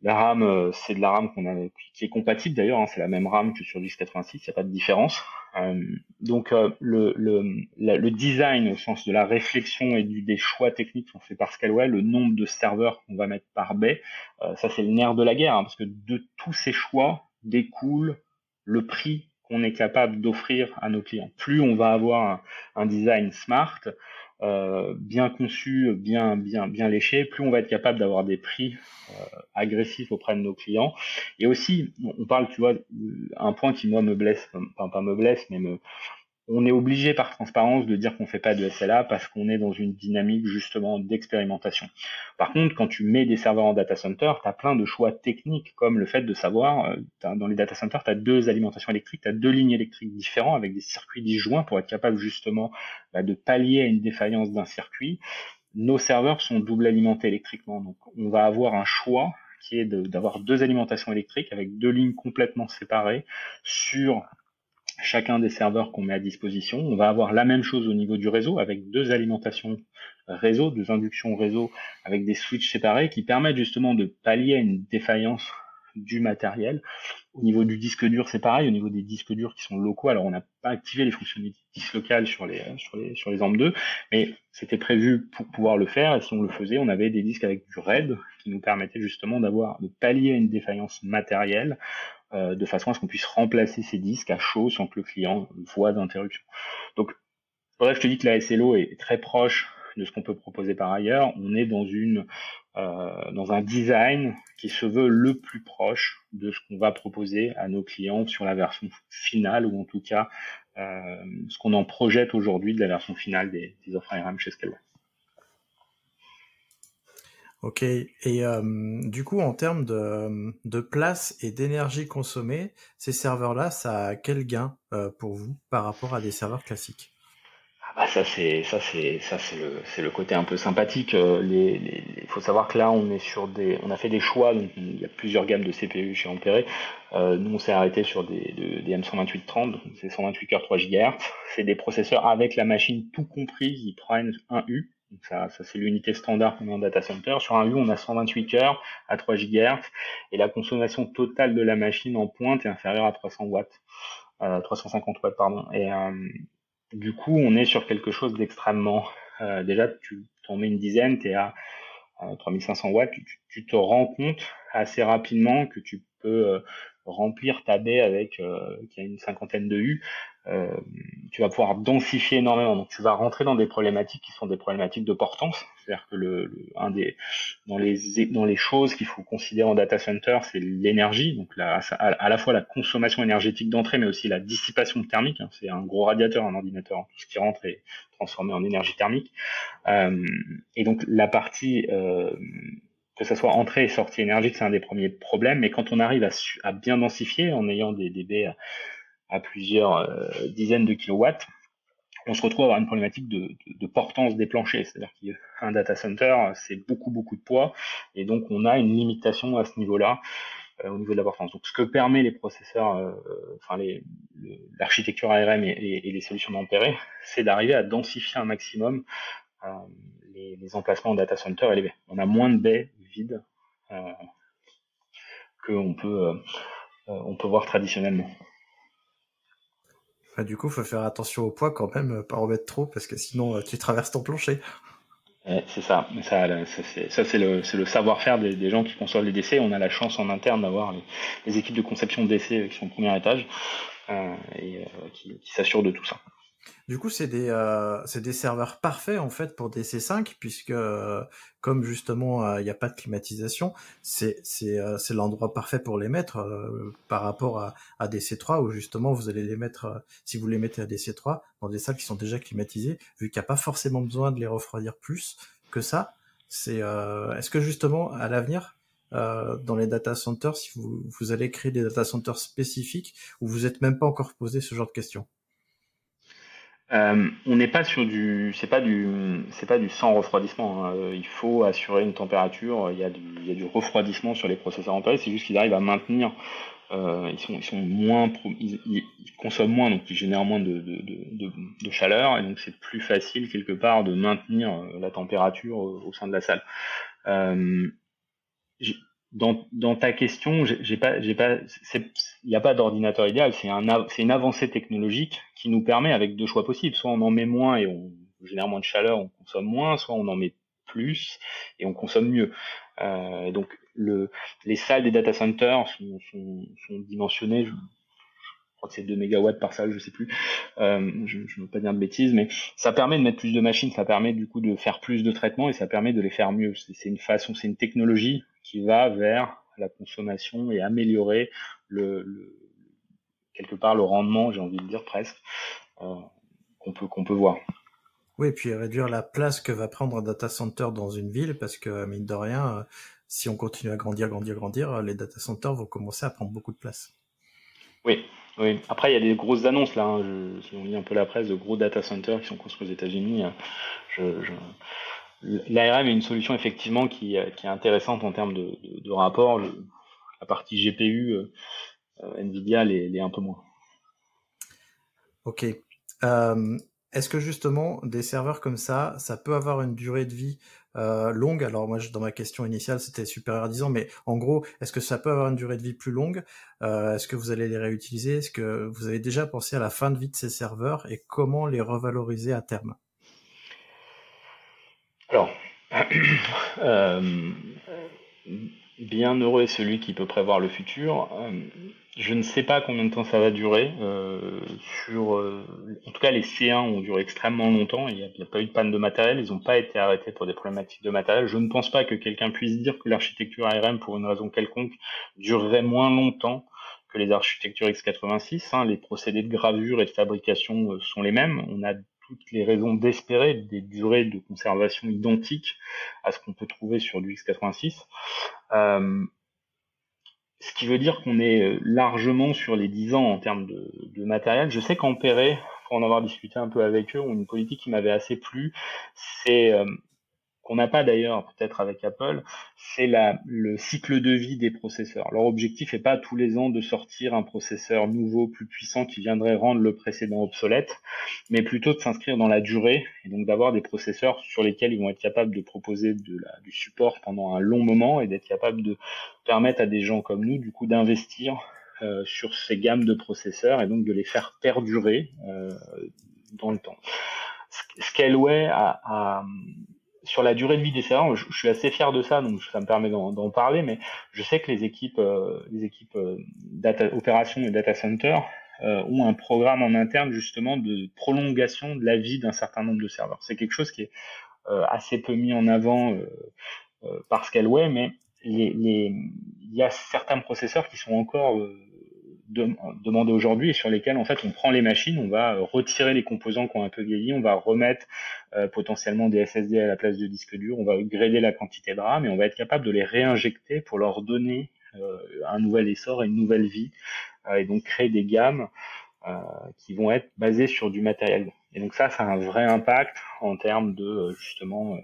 S6: La RAM, euh, c'est de la RAM qu'on a, qui est compatible d'ailleurs, hein, c'est la même RAM que sur x86, il n'y a pas de différence. Euh, donc euh, le, le, le, design au sens de la réflexion et du, des choix techniques sont faits par Scalwell, le nombre de serveurs qu'on va mettre par baie, ça c'est le nerf de la guerre, hein, parce que de tous ces choix découle le prix qu'on est capable d'offrir à nos clients. Plus on va avoir un, un design smart, euh, bien conçus, bien, bien, bien léchés, plus on va être capable d'avoir des prix euh, agressifs auprès de nos clients. Et aussi, on parle, tu vois, un point qui moi me blesse, enfin pas me blesse, mais me, on est obligé par transparence de dire qu'on fait pas de SLA parce qu'on est dans une dynamique justement d'expérimentation. Par contre, quand tu mets des serveurs en data center, tu as plein de choix techniques comme le fait de savoir, euh, dans les data centers, tu as deux alimentations électriques, tu as deux lignes électriques différents avec des circuits disjoints pour être capable justement bah, de pallier à une défaillance d'un circuit. Nos serveurs sont double alimentés électriquement, donc on va avoir un choix qui est d'avoir deux alimentations électriques avec deux lignes complètement séparées sur chacun des serveurs qu'on met à disposition. On va avoir la même chose au niveau du réseau avec deux alimentations réseau, deux inductions réseau avec des switches séparés qui permettent justement de pallier une défaillance du matériel. Au niveau du disque dur, c'est pareil. Au niveau des disques durs qui sont locaux, alors on n'a pas activé les fonctionnalités locales sur les sur les sur les AMP2, mais c'était prévu pour pouvoir le faire. Et si on le faisait, on avait des disques avec du RAID qui nous permettaient justement d'avoir de pallier à une défaillance matérielle euh, de façon à ce qu'on puisse remplacer ces disques à chaud sans que le client voit d'interruption. Donc, bref, je te dis que la SLO est très proche de ce qu'on peut proposer par ailleurs. On est dans une euh, dans un design qui se veut le plus proche de ce qu'on va proposer à nos clients sur la version finale ou en tout cas euh, ce qu'on en projette aujourd'hui de la version finale des, offres ARM chez Scaleway.
S4: Ok, et euh, du coup, en termes de, de place et d'énergie consommée, ces serveurs-là, ça a quel gain euh, pour vous par rapport à des serveurs classiques?
S6: Ah bah ça c'est ça c'est ça c'est le côté un peu sympathique. Euh, il faut savoir que là on est sur des on a fait des choix il y a plusieurs gammes de CPU chez Ampere. Euh, nous on s'est arrêté sur des, des M12830 c'est 128 cœurs 3 GHz. C'est des processeurs avec la machine tout compris qui prennent un U ça, ça c'est l'unité standard qu'on met en data center. Sur un U, on a 128 cœurs à 3 GHz et la consommation totale de la machine en pointe est inférieure à 300 watts, euh, 350 watts pardon. Et euh, du coup, on est sur quelque chose d'extrêmement. Euh, déjà, tu t'en mets une dizaine, tu es à 3500 watts, tu, te rends compte assez rapidement que tu peux euh, remplir ta baie avec euh, qui a une cinquantaine de U, euh, tu vas pouvoir densifier énormément. Donc tu vas rentrer dans des problématiques qui sont des problématiques de portance. C'est-à-dire que le, un des dans les dans les choses qu'il faut considérer en data center, c'est l'énergie. Donc la, à, la fois la consommation énergétique d'entrée, mais aussi la dissipation thermique. Hein. C'est un gros radiateur, un ordinateur. Tout ce qui rentre est transformé en énergie thermique. Euh, et donc la partie euh, que ce soit entrée et sortie énergique, c'est un des premiers problèmes. Mais quand on arrive à, à bien densifier en ayant des dB à, plusieurs euh, dizaines de kilowatts, on se retrouve à avoir une problématique de, de, portance des planchers. C'est-à-dire qu'un data center, c'est beaucoup, beaucoup de poids. Et donc, on a une limitation à ce niveau-là, euh, au niveau de la portance. Donc, ce que permet les processeurs, euh, enfin, l'architecture ARM et, et, les solutions d'Ampere, c'est d'arriver à densifier un maximum les, les, emplacements en data center élevés. On a moins de baies vide euh, qu'on peut, peut voir traditionnellement.
S4: Du coup, faut faire attention au poids quand même, pas en mettre trop, parce que sinon tu traverses ton plancher.
S6: c'est ça, ça, ça c'est le, savoir-faire des, gens qui conçoivent les décès. On a la chance en interne d'avoir les, équipes de conception de décès qui sont au premier étage et qui s'assurent de tout ça.
S4: Du coup, c'est des, euh, des serveurs parfaits en fait pour DC5 puisque euh, comme justement il euh, n'y a pas de climatisation, euh, c'est l'endroit parfait pour les mettre par rapport à, à DC3 où justement vous allez les mettre si vous les mettez à DC3 dans des salles qui sont déjà climatisées, vu qu'il n'y a pas forcément besoin de les refroidir plus que ça. C'est est-ce que justement à l'avenir dans les data centers, si vous, vous allez créer des data centers spécifiques ou vous êtes même pas encore posé ce genre de questions?
S6: Euh, on n'est pas sur du, c'est pas du, c'est pas du sans refroidissement. Hein. Euh, il faut assurer une température. Il y a du, il y a du refroidissement sur les processeurs ampérés. C'est juste qu'ils arrivent à maintenir. Euh, ils sont, ils sont moins, ils, consomment moins, donc ils génèrent moins de, de, de, de chaleur, et donc c'est plus facile quelque part de maintenir euh, la température au, au sein de la salle. Euh, dans, dans ta question, j'ai pas, j'ai pas, il n'y a pas d'ordinateur idéal. C'est un, c'est une avancée technologique qui nous permet avec deux choix possibles. Soit on en met moins et on génère moins de chaleur, on consomme moins. Soit on en met plus et on consomme mieux. Euh, donc le, les salles des data centers sont, sont, sont dimensionnées. Je, crois que c'est 2 mégawatts par salle, je sais plus. Euh, je ne veux pas dire de bêtises, mais ça permet de mettre plus de machines, ça permet du coup de faire plus de traitements et ça permet de les faire mieux. C'est une façon, c'est une technologie qui va vers la consommation et améliorer le, quelque part le rendement, j'ai envie de dire presque, euh, qu'on peut qu'on peut voir.
S4: Oui, et puis réduire la place que va prendre un data center dans une ville, parce que mine de rien, si on continue à grandir, grandir, grandir, les data centers vont commencer à prendre beaucoup de place.
S6: Oui, oui. Après, il y a des grosses annonces là. Hein. si on lit un peu la presse, de gros data centers qui sont construits aux États-Unis. Hein. L'ARM est une solution effectivement qui, est intéressante en termes de, rapport. la partie GPU, euh, Nvidia l'est un peu moins.
S4: Ok. Euh, est-ce que justement des serveurs comme ça, ça peut avoir une durée de vie euh, longue? Alors moi, dans ma question initiale, c'était supérieur à 10 ans, mais en gros, est-ce que ça peut avoir une durée de vie plus longue? Euh, Est-ce que vous allez les réutiliser? Est-ce que vous avez déjà pensé à la fin de vie de ces serveurs et comment les revaloriser à terme?
S6: Alors, euh, bien heureux est celui qui peut prévoir le futur. Je ne sais pas combien de temps ça va durer. Euh, sur, euh, en tout cas, les C1 ont duré extrêmement longtemps. Il n'y a, pas eu de panne de matériel. Ils n'ont pas été arrêtés pour des problématiques de matériel. Je ne pense pas que quelqu'un puisse dire que l'architecture ARM, pour une raison quelconque, durerait moins longtemps que les architectures x86. Hein. Les procédés de gravure et de fabrication euh, sont les mêmes. On a toutes les raisons d'espérer des durées de conservation identiques à ce qu'on peut trouver sur du x86. Euh, ce qui veut dire qu'on est largement sur les 10 ans en termes de, de matériel. Je sais Perret, pour en avoir discuté un peu avec eux, une politique qui m'avait assez plu, c'est euh, qu'on n'a pas d'ailleurs peut-être avec Apple, c'est le cycle de vie des processeurs. Leur objectif n'est pas tous les ans de sortir un processeur nouveau, plus puissant, qui viendrait rendre le précédent obsolète, mais plutôt de s'inscrire dans la durée, et donc d'avoir des processeurs sur lesquels ils vont être capables de proposer de la, du support pendant un long moment, et d'être capables de permettre à des gens comme nous, du coup, d'investir euh, sur ces gammes de processeurs, et donc de les faire perdurer euh, dans le temps. Scaleway a, a sur la durée de vie des serveurs, je, suis assez fier de ça, donc ça me permet d'en parler, mais je sais que les équipes, euh, les équipes euh, data et data center euh, ont un programme en interne justement de prolongation de la vie d'un certain nombre de serveurs. C'est quelque chose qui est assez peu mis en avant par Scaleway, mais il y a certains processeurs qui sont encore demandés aujourd'hui et sur lesquels en fait on prend les machines, on va retirer les composants qui ont un peu vieilli, on va remettre euh, potentiellement des SSD à la place de disques durs, on va upgrader la quantité de RAM et on va être capable de les réinjecter pour leur donner euh, un nouvel essor et une nouvelle vie euh, et donc créer des gammes qui vont être basées sur du matériel. Et donc ça, ça a un vrai impact en termes de justement,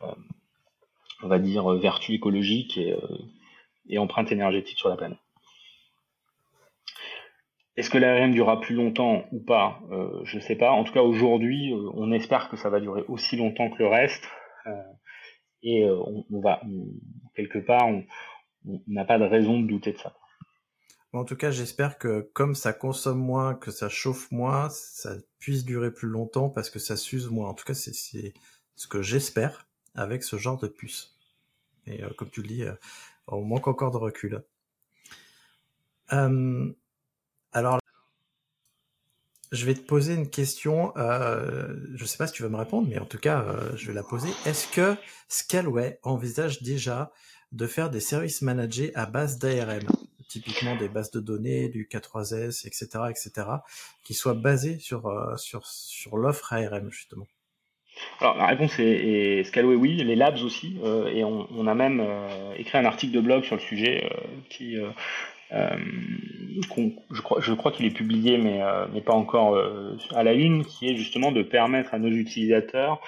S6: on va dire, vertu écologique et, et empreinte énergétique sur la planète. Est-ce que l'ARM durera plus longtemps ou pas euh, Je ne sais pas. En tout cas, aujourd'hui, euh, on espère que ça va durer aussi longtemps que le reste. Euh, et on, va, quelque part, on n'a pas de raison de douter de ça.
S4: En tout cas, j'espère que comme ça consomme moins, que ça chauffe moins, ça puisse durer plus longtemps parce que ça s'use moins. En tout cas, c'est ce que j'espère avec ce genre de puce. Et comme tu le dis, on manque encore de recul. Alors, je vais te poser une question. Euh, je ne sais pas si tu vas me répondre, mais en tout cas, euh, je vais la poser. Est-ce que Scalway envisage déjà de faire des services managés à base d'ARM, typiquement des bases de données, du K3S, etc., etc., qui soient basés sur euh, sur l'offre ARM justement?
S6: Alors la réponse est, Scalway oui, les labs aussi, et on, a même écrit un article de blog sur le sujet qui je crois, je crois qu'il est publié, mais, euh, mais pas encore euh, à la une, qui est justement de permettre à nos utilisateurs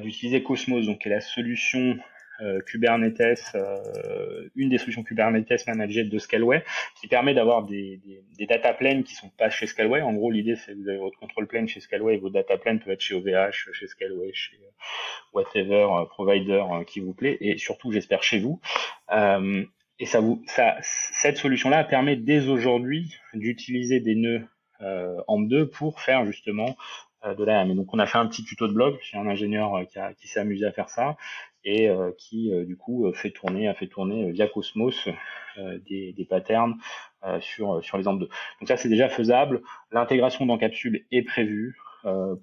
S6: d'utiliser Cosmos, donc qui est la solution Kubernetes, une des solutions Kubernetes managées de Scalway, qui permet d'avoir des, des, des, data planes qui sont pas chez Scalway. En gros, l'idée c'est que vous avez votre control plane chez Scalway et vos data planes peuvent être chez OVH, chez Scalway, chez whatever provider qui vous plaît, et surtout, j'espère, chez vous. Euh, et ça vous, ça, cette solution-là permet dès aujourd'hui d'utiliser des nœuds euh, AMP2 pour faire justement euh, de l'ARM. donc on a fait un petit tuto de blog, j'ai un ingénieur euh, qui, qui s'est amusé à faire ça et euh, qui du coup fait tourner, a fait tourner via Cosmos des, des, patterns sur, sur les AMP2. Donc ça, c'est déjà faisable. L'intégration dans capsule est prévue.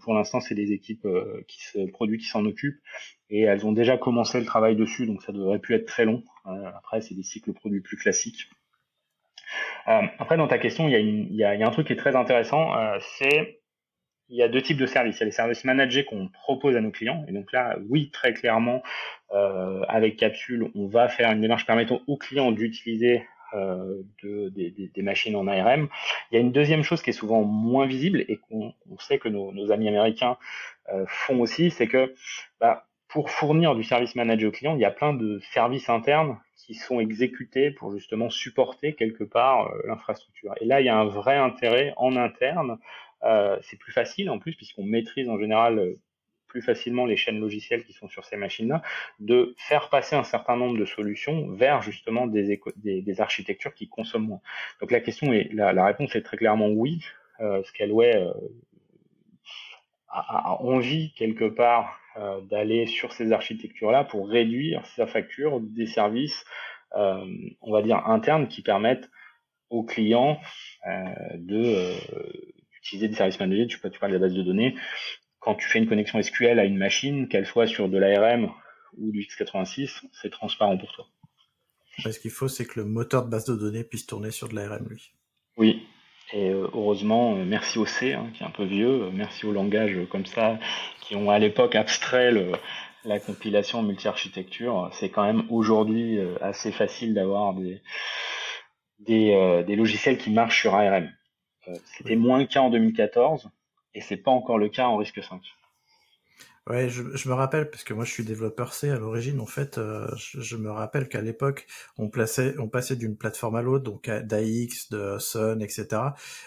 S6: Pour l'instant, c'est les équipes qui se produits qui s'en occupent et elles ont déjà commencé le travail dessus, donc ça devrait plus être très long. après, c'est des cycles produits plus classiques. après, dans ta question, il y, a un truc qui est très intéressant, c'est il y a deux types de services. Il y a les services managés qu'on propose à nos clients. Et donc là, oui, très clairement, euh, avec Capsule, on va faire une démarche permettant aux clients d'utiliser euh, de, des, machines en ARM. Il y a une deuxième chose qui est souvent moins visible et qu'on sait que nos, amis américains euh, font aussi, c'est que bah, pour fournir du service managé aux clients, il y a plein de services internes qui sont exécutés pour justement supporter quelque part l'infrastructure. Et là, il y a un vrai intérêt en interne euh, c'est plus facile en plus, puisqu'on maîtrise en général euh, plus facilement les chaînes logicielles qui sont sur ces machines-là, de faire passer un certain nombre de solutions vers justement des, des, architectures qui consomment moins. Donc la question est, la, réponse est très clairement oui. Euh, Scaleway euh, a, envie quelque part euh, d'aller sur ces architectures-là pour réduire sa facture des services, euh, on va dire internes, qui permettent aux clients de utiliser des services managés, tu, tu parles de la base de données, quand tu fais une connexion SQL à une machine, qu'elle soit sur de l'ARM ou du x86, c'est transparent pour toi.
S4: Ce qu'il faut, c'est que le moteur de base de données puisse tourner sur de l'ARM, lui.
S6: Oui. Et euh, heureusement, euh, merci au C, hein, qui est un peu vieux, euh, merci au langage comme ça, qui ont à l'époque abstrait la compilation multi-architecture. C'est quand même aujourd'hui assez facile d'avoir des, des, des logiciels qui marchent sur ARM. C'était moins le cas en 2014 et c'est pas encore le cas en risque 5.
S4: Ouais, je, me rappelle parce que moi je suis développeur C à l'origine. En fait, euh, je, me rappelle qu'à l'époque on plaçait, on passait d'une plateforme à l'autre, donc d'AX, de Sun, etc.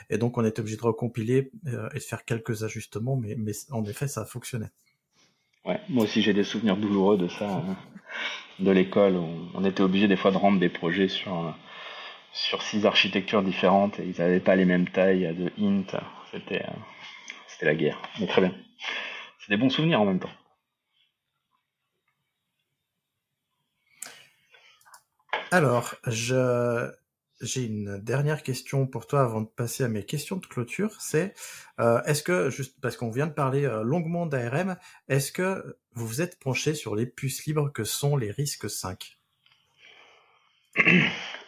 S4: Et donc on était obligé de recompiler euh, et de faire quelques ajustements, mais, mais en effet ça fonctionnait.
S6: Ouais, moi aussi j'ai des souvenirs douloureux de ça, hein. de l'école. On, on était obligé des fois de rendre des projets sur sur six architectures différentes et ils n'avaient pas les mêmes tailles de int. C'était euh, c'était la guerre. Mais très bien. C'est des bons souvenirs en même temps.
S4: Alors, je j'ai une dernière question pour toi avant de passer à mes questions de clôture. C'est euh, est-ce que juste parce qu'on vient de parler euh, longuement d'ARM, est-ce que vous vous êtes penché sur les puces libres que sont les risques 5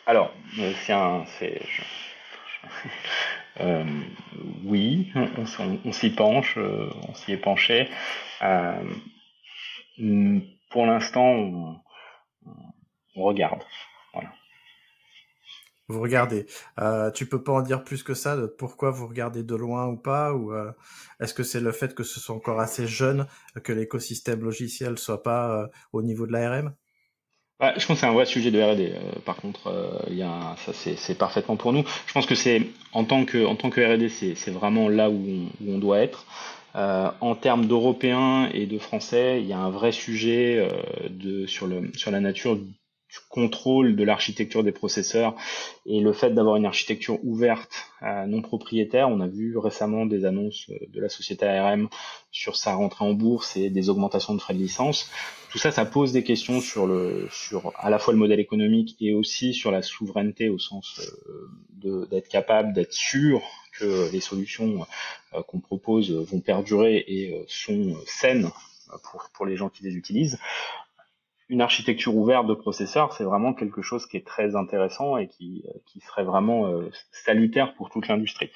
S6: alors, euh, c'est euh, oui, on, s'y penche, euh, on s'y est penché. pour l'instant, on, regarde.
S4: Vous regardez. Euh, tu peux pas en dire plus que ça de pourquoi vous regardez de loin ou pas est-ce que c'est le fait que ce soit encore assez jeune que l'écosystème logiciel soit pas au niveau de l'ARM
S6: bah, je pense que c'est un vrai sujet de R&D. Euh, par contre, euh, y a ça c'est parfaitement pour nous. Je pense que c'est en tant que en tant que R&D, c'est vraiment là où on, où on doit être. Euh, en termes d'Européens et de Français, il y a un vrai sujet euh, de sur le sur la nature du contrôle de l'architecture des processeurs et le fait d'avoir une architecture ouverte, euh, non propriétaire. On a vu récemment des annonces de la société ARM sur sa rentrée en bourse et des augmentations de frais de licence tout ça, ça pose des questions sur le, sur à la fois le modèle économique et aussi sur la souveraineté au sens euh, d'être capable, d'être sûr que les solutions euh, qu'on propose vont perdurer et euh, sont saines pour, pour les gens qui les utilisent. Une architecture ouverte de processeurs, c'est vraiment quelque chose qui est très intéressant et qui, qui serait vraiment salutaire pour toute l'industrie.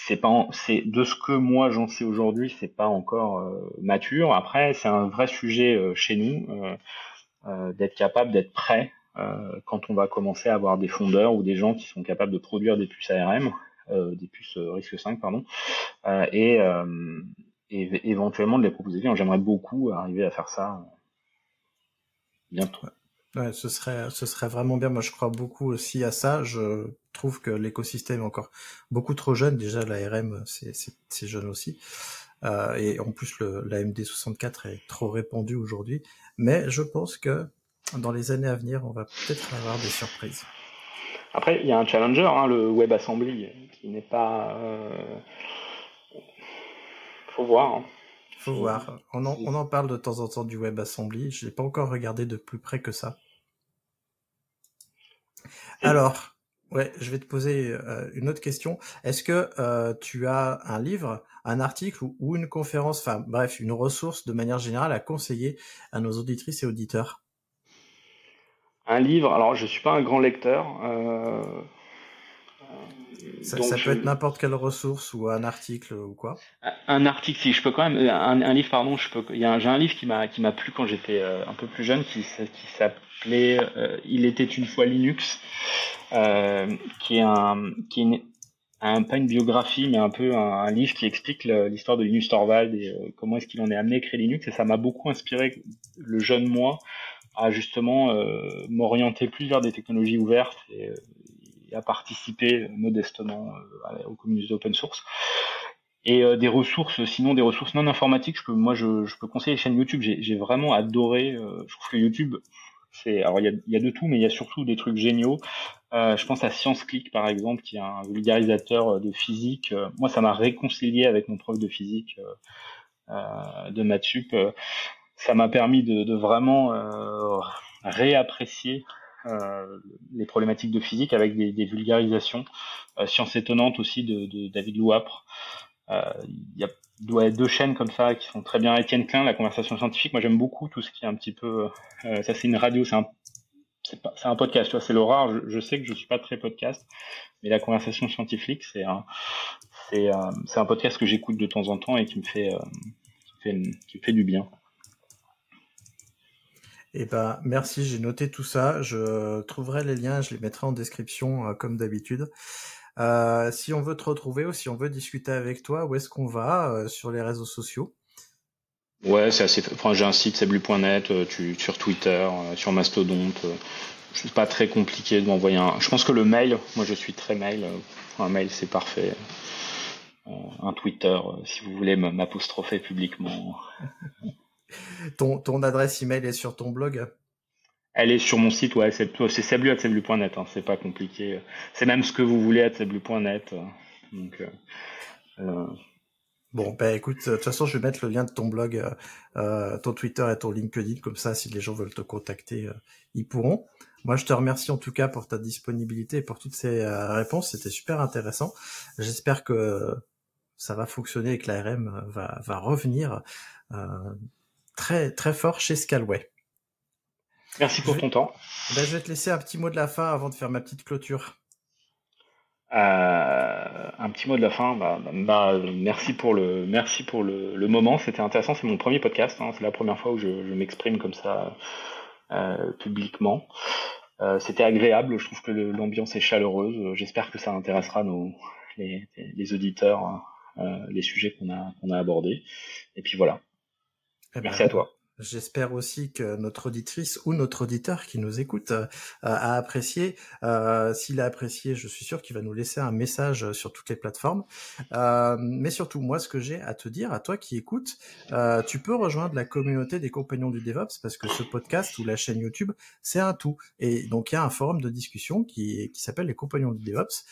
S6: C'est pas c'est de ce que moi j'en sais aujourd'hui c'est pas encore euh, mature. Après c'est un vrai sujet euh, chez nous euh, d'être capable d'être prêt quand on va commencer à avoir des fondeurs ou des gens qui sont capables de produire des puces ARM des puces risque 5 pardon et, et, éventuellement de les proposer j'aimerais beaucoup arriver à faire ça bientôt
S4: Ouais, ce serait, ce serait vraiment bien. Moi, je crois beaucoup aussi à ça. Je trouve que l'écosystème est encore beaucoup trop jeune. Déjà, l'ARM, c'est, c'est, jeune aussi. Euh, et en plus, le, la MD64 est trop répandue aujourd'hui. Mais je pense que dans les années à venir, on va peut-être avoir des surprises.
S6: Après, il y a un challenger, hein, le WebAssembly, qui n'est pas. Euh... Faut voir. Hein.
S4: Faut voir. On en, on en, parle de temps en temps du WebAssembly. Je l'ai pas encore regardé de plus près que ça. Alors, Ouais, je vais te poser euh, une autre question. Est-ce que euh, tu as un livre, un article ou, ou, une conférence, enfin bref, une ressource de manière générale à conseiller à nos auditrices et auditeurs?
S6: Un livre, alors je suis pas un grand lecteur. Euh,
S4: ça, ça peut être n'importe quelle ressource ou un article ou quoi
S6: Un article, si je peux quand même. Un, un livre, pardon, je peux. Il y a j'ai un livre qui m'a qui m'a plu quand j'étais un peu plus jeune, qui qui s'appelait Il était une fois Linux, euh, qui est un qui est une, un, pas une biographie, mais un peu un, un livre qui explique l'histoire de Linus Torvald et euh, comment est-ce qu'il en est amené à créer Linux. Et ça m'a beaucoup inspiré le jeune moi à justement euh, m'orienter plus vers des technologies ouvertes et, à participer modestement au communauté open source. Et euh, des ressources, sinon des ressources non informatiques, je peux, moi je, peux conseiller les chaînes YouTube. J'ai vraiment adoré. Euh, je trouve que YouTube, c'est alors il y a, y a, de tout, mais il y a surtout des trucs géniaux. Euh, je pense à ScienceClick par exemple, qui est un vulgarisateur de physique. moi, ça m'a réconcilié avec mon prof de physique de maths sup. Ça m'a permis de, vraiment réapprécier euh, les problématiques de physique avec des, vulgarisations. Euh, Science étonnante aussi de, David Louapre. Euh, il y a deux chaînes comme ça qui sont très bien. Étienne Klein, la conversation scientifique. Moi, j'aime beaucoup tout ce qui est un petit peu. Euh, ça, c'est une radio, c'est un, c'est un podcast. C'est l'horreur. Je, sais que je suis pas très podcast, mais la conversation scientifique, c'est un, c'est, euh, podcast que j'écoute de temps en temps et qui me fait, euh, qui, fait qui me fait du bien.
S4: Eh ben, merci, j'ai noté tout ça. Je trouverai les liens, je les mettrai en description euh, comme d'habitude. Euh, si on veut te retrouver ou si on veut discuter avec toi, où est-ce qu'on va euh, sur les réseaux sociaux?
S6: Ouais, c'est assez. Enfin, j'ai un site seblu.net, euh, tu sur Twitter, sur Mastodonte. c'est pas très compliqué de m'envoyer un. Je pense que le mail, moi je suis très mail. un mail c'est parfait. un Twitter, si vous voulez m'apostropher publiquement.
S4: ton, ton adresse email est sur ton blog?
S6: Elle est sur mon site, ouais, c'est seblu.net, hein, c'est pas compliqué. C'est même ce que vous voulez à seblu.net. Donc,
S4: euh, Bon, ben écoute, de toute façon, je vais mettre le lien de ton blog, euh, ton Twitter et ton LinkedIn, comme ça, si les gens veulent te contacter, euh, ils pourront. Moi, je te remercie en tout cas pour ta disponibilité et pour toutes ces euh, réponses. C'était super intéressant. J'espère que ça va fonctionner et que l'ARM va, va revenir très très fort chez Scalway.
S6: Merci pour ton temps.
S4: Ben, je vais te laisser un petit mot de la fin avant de faire ma petite clôture.
S6: Euh, un petit mot de la fin. Bah, bah, merci pour le, merci pour le, le moment. C'était intéressant. C'est mon premier podcast. Hein. C'est la première fois où je, je m'exprime comme ça euh, publiquement. Euh, C'était agréable. Je trouve que l'ambiance est chaleureuse. J'espère que ça intéressera nos, les, les auditeurs, euh, les sujets qu'on a, qu'on a abordés. Et puis voilà. Eh ben, merci à toi.
S4: J'espère aussi que notre auditrice ou notre auditeur qui nous écoute euh, a apprécié. Euh, S'il a apprécié, je suis sûr qu'il va nous laisser un message sur toutes les plateformes. Euh, mais surtout, moi, ce que j'ai à te dire, à toi qui écoutes, euh, tu peux rejoindre la communauté des compagnons du DevOps parce que ce podcast ou la chaîne YouTube, c'est un tout. Et donc, il y a un forum de discussion qui, qui s'appelle les compagnons du DevOps.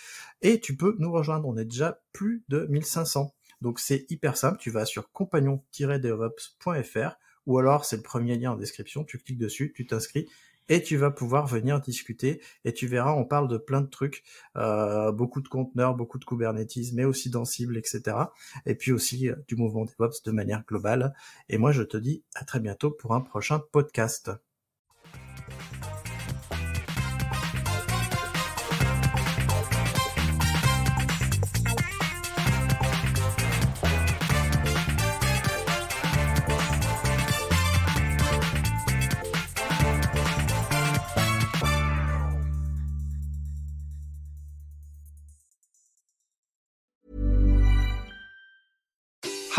S4: Et tu peux nous rejoindre. On est déjà plus de 1500. Donc, c'est hyper simple. Tu vas sur compagnon-devops.fr ou alors c'est le premier lien en description, tu cliques dessus, tu t'inscris et tu vas pouvoir venir discuter et tu verras, on parle de plein de trucs, euh, beaucoup de conteneurs, beaucoup de Kubernetes, mais aussi d'Ansible, etc. Et puis aussi euh, du mouvement DevOps de manière globale. Et moi, je te dis à très bientôt pour un prochain podcast.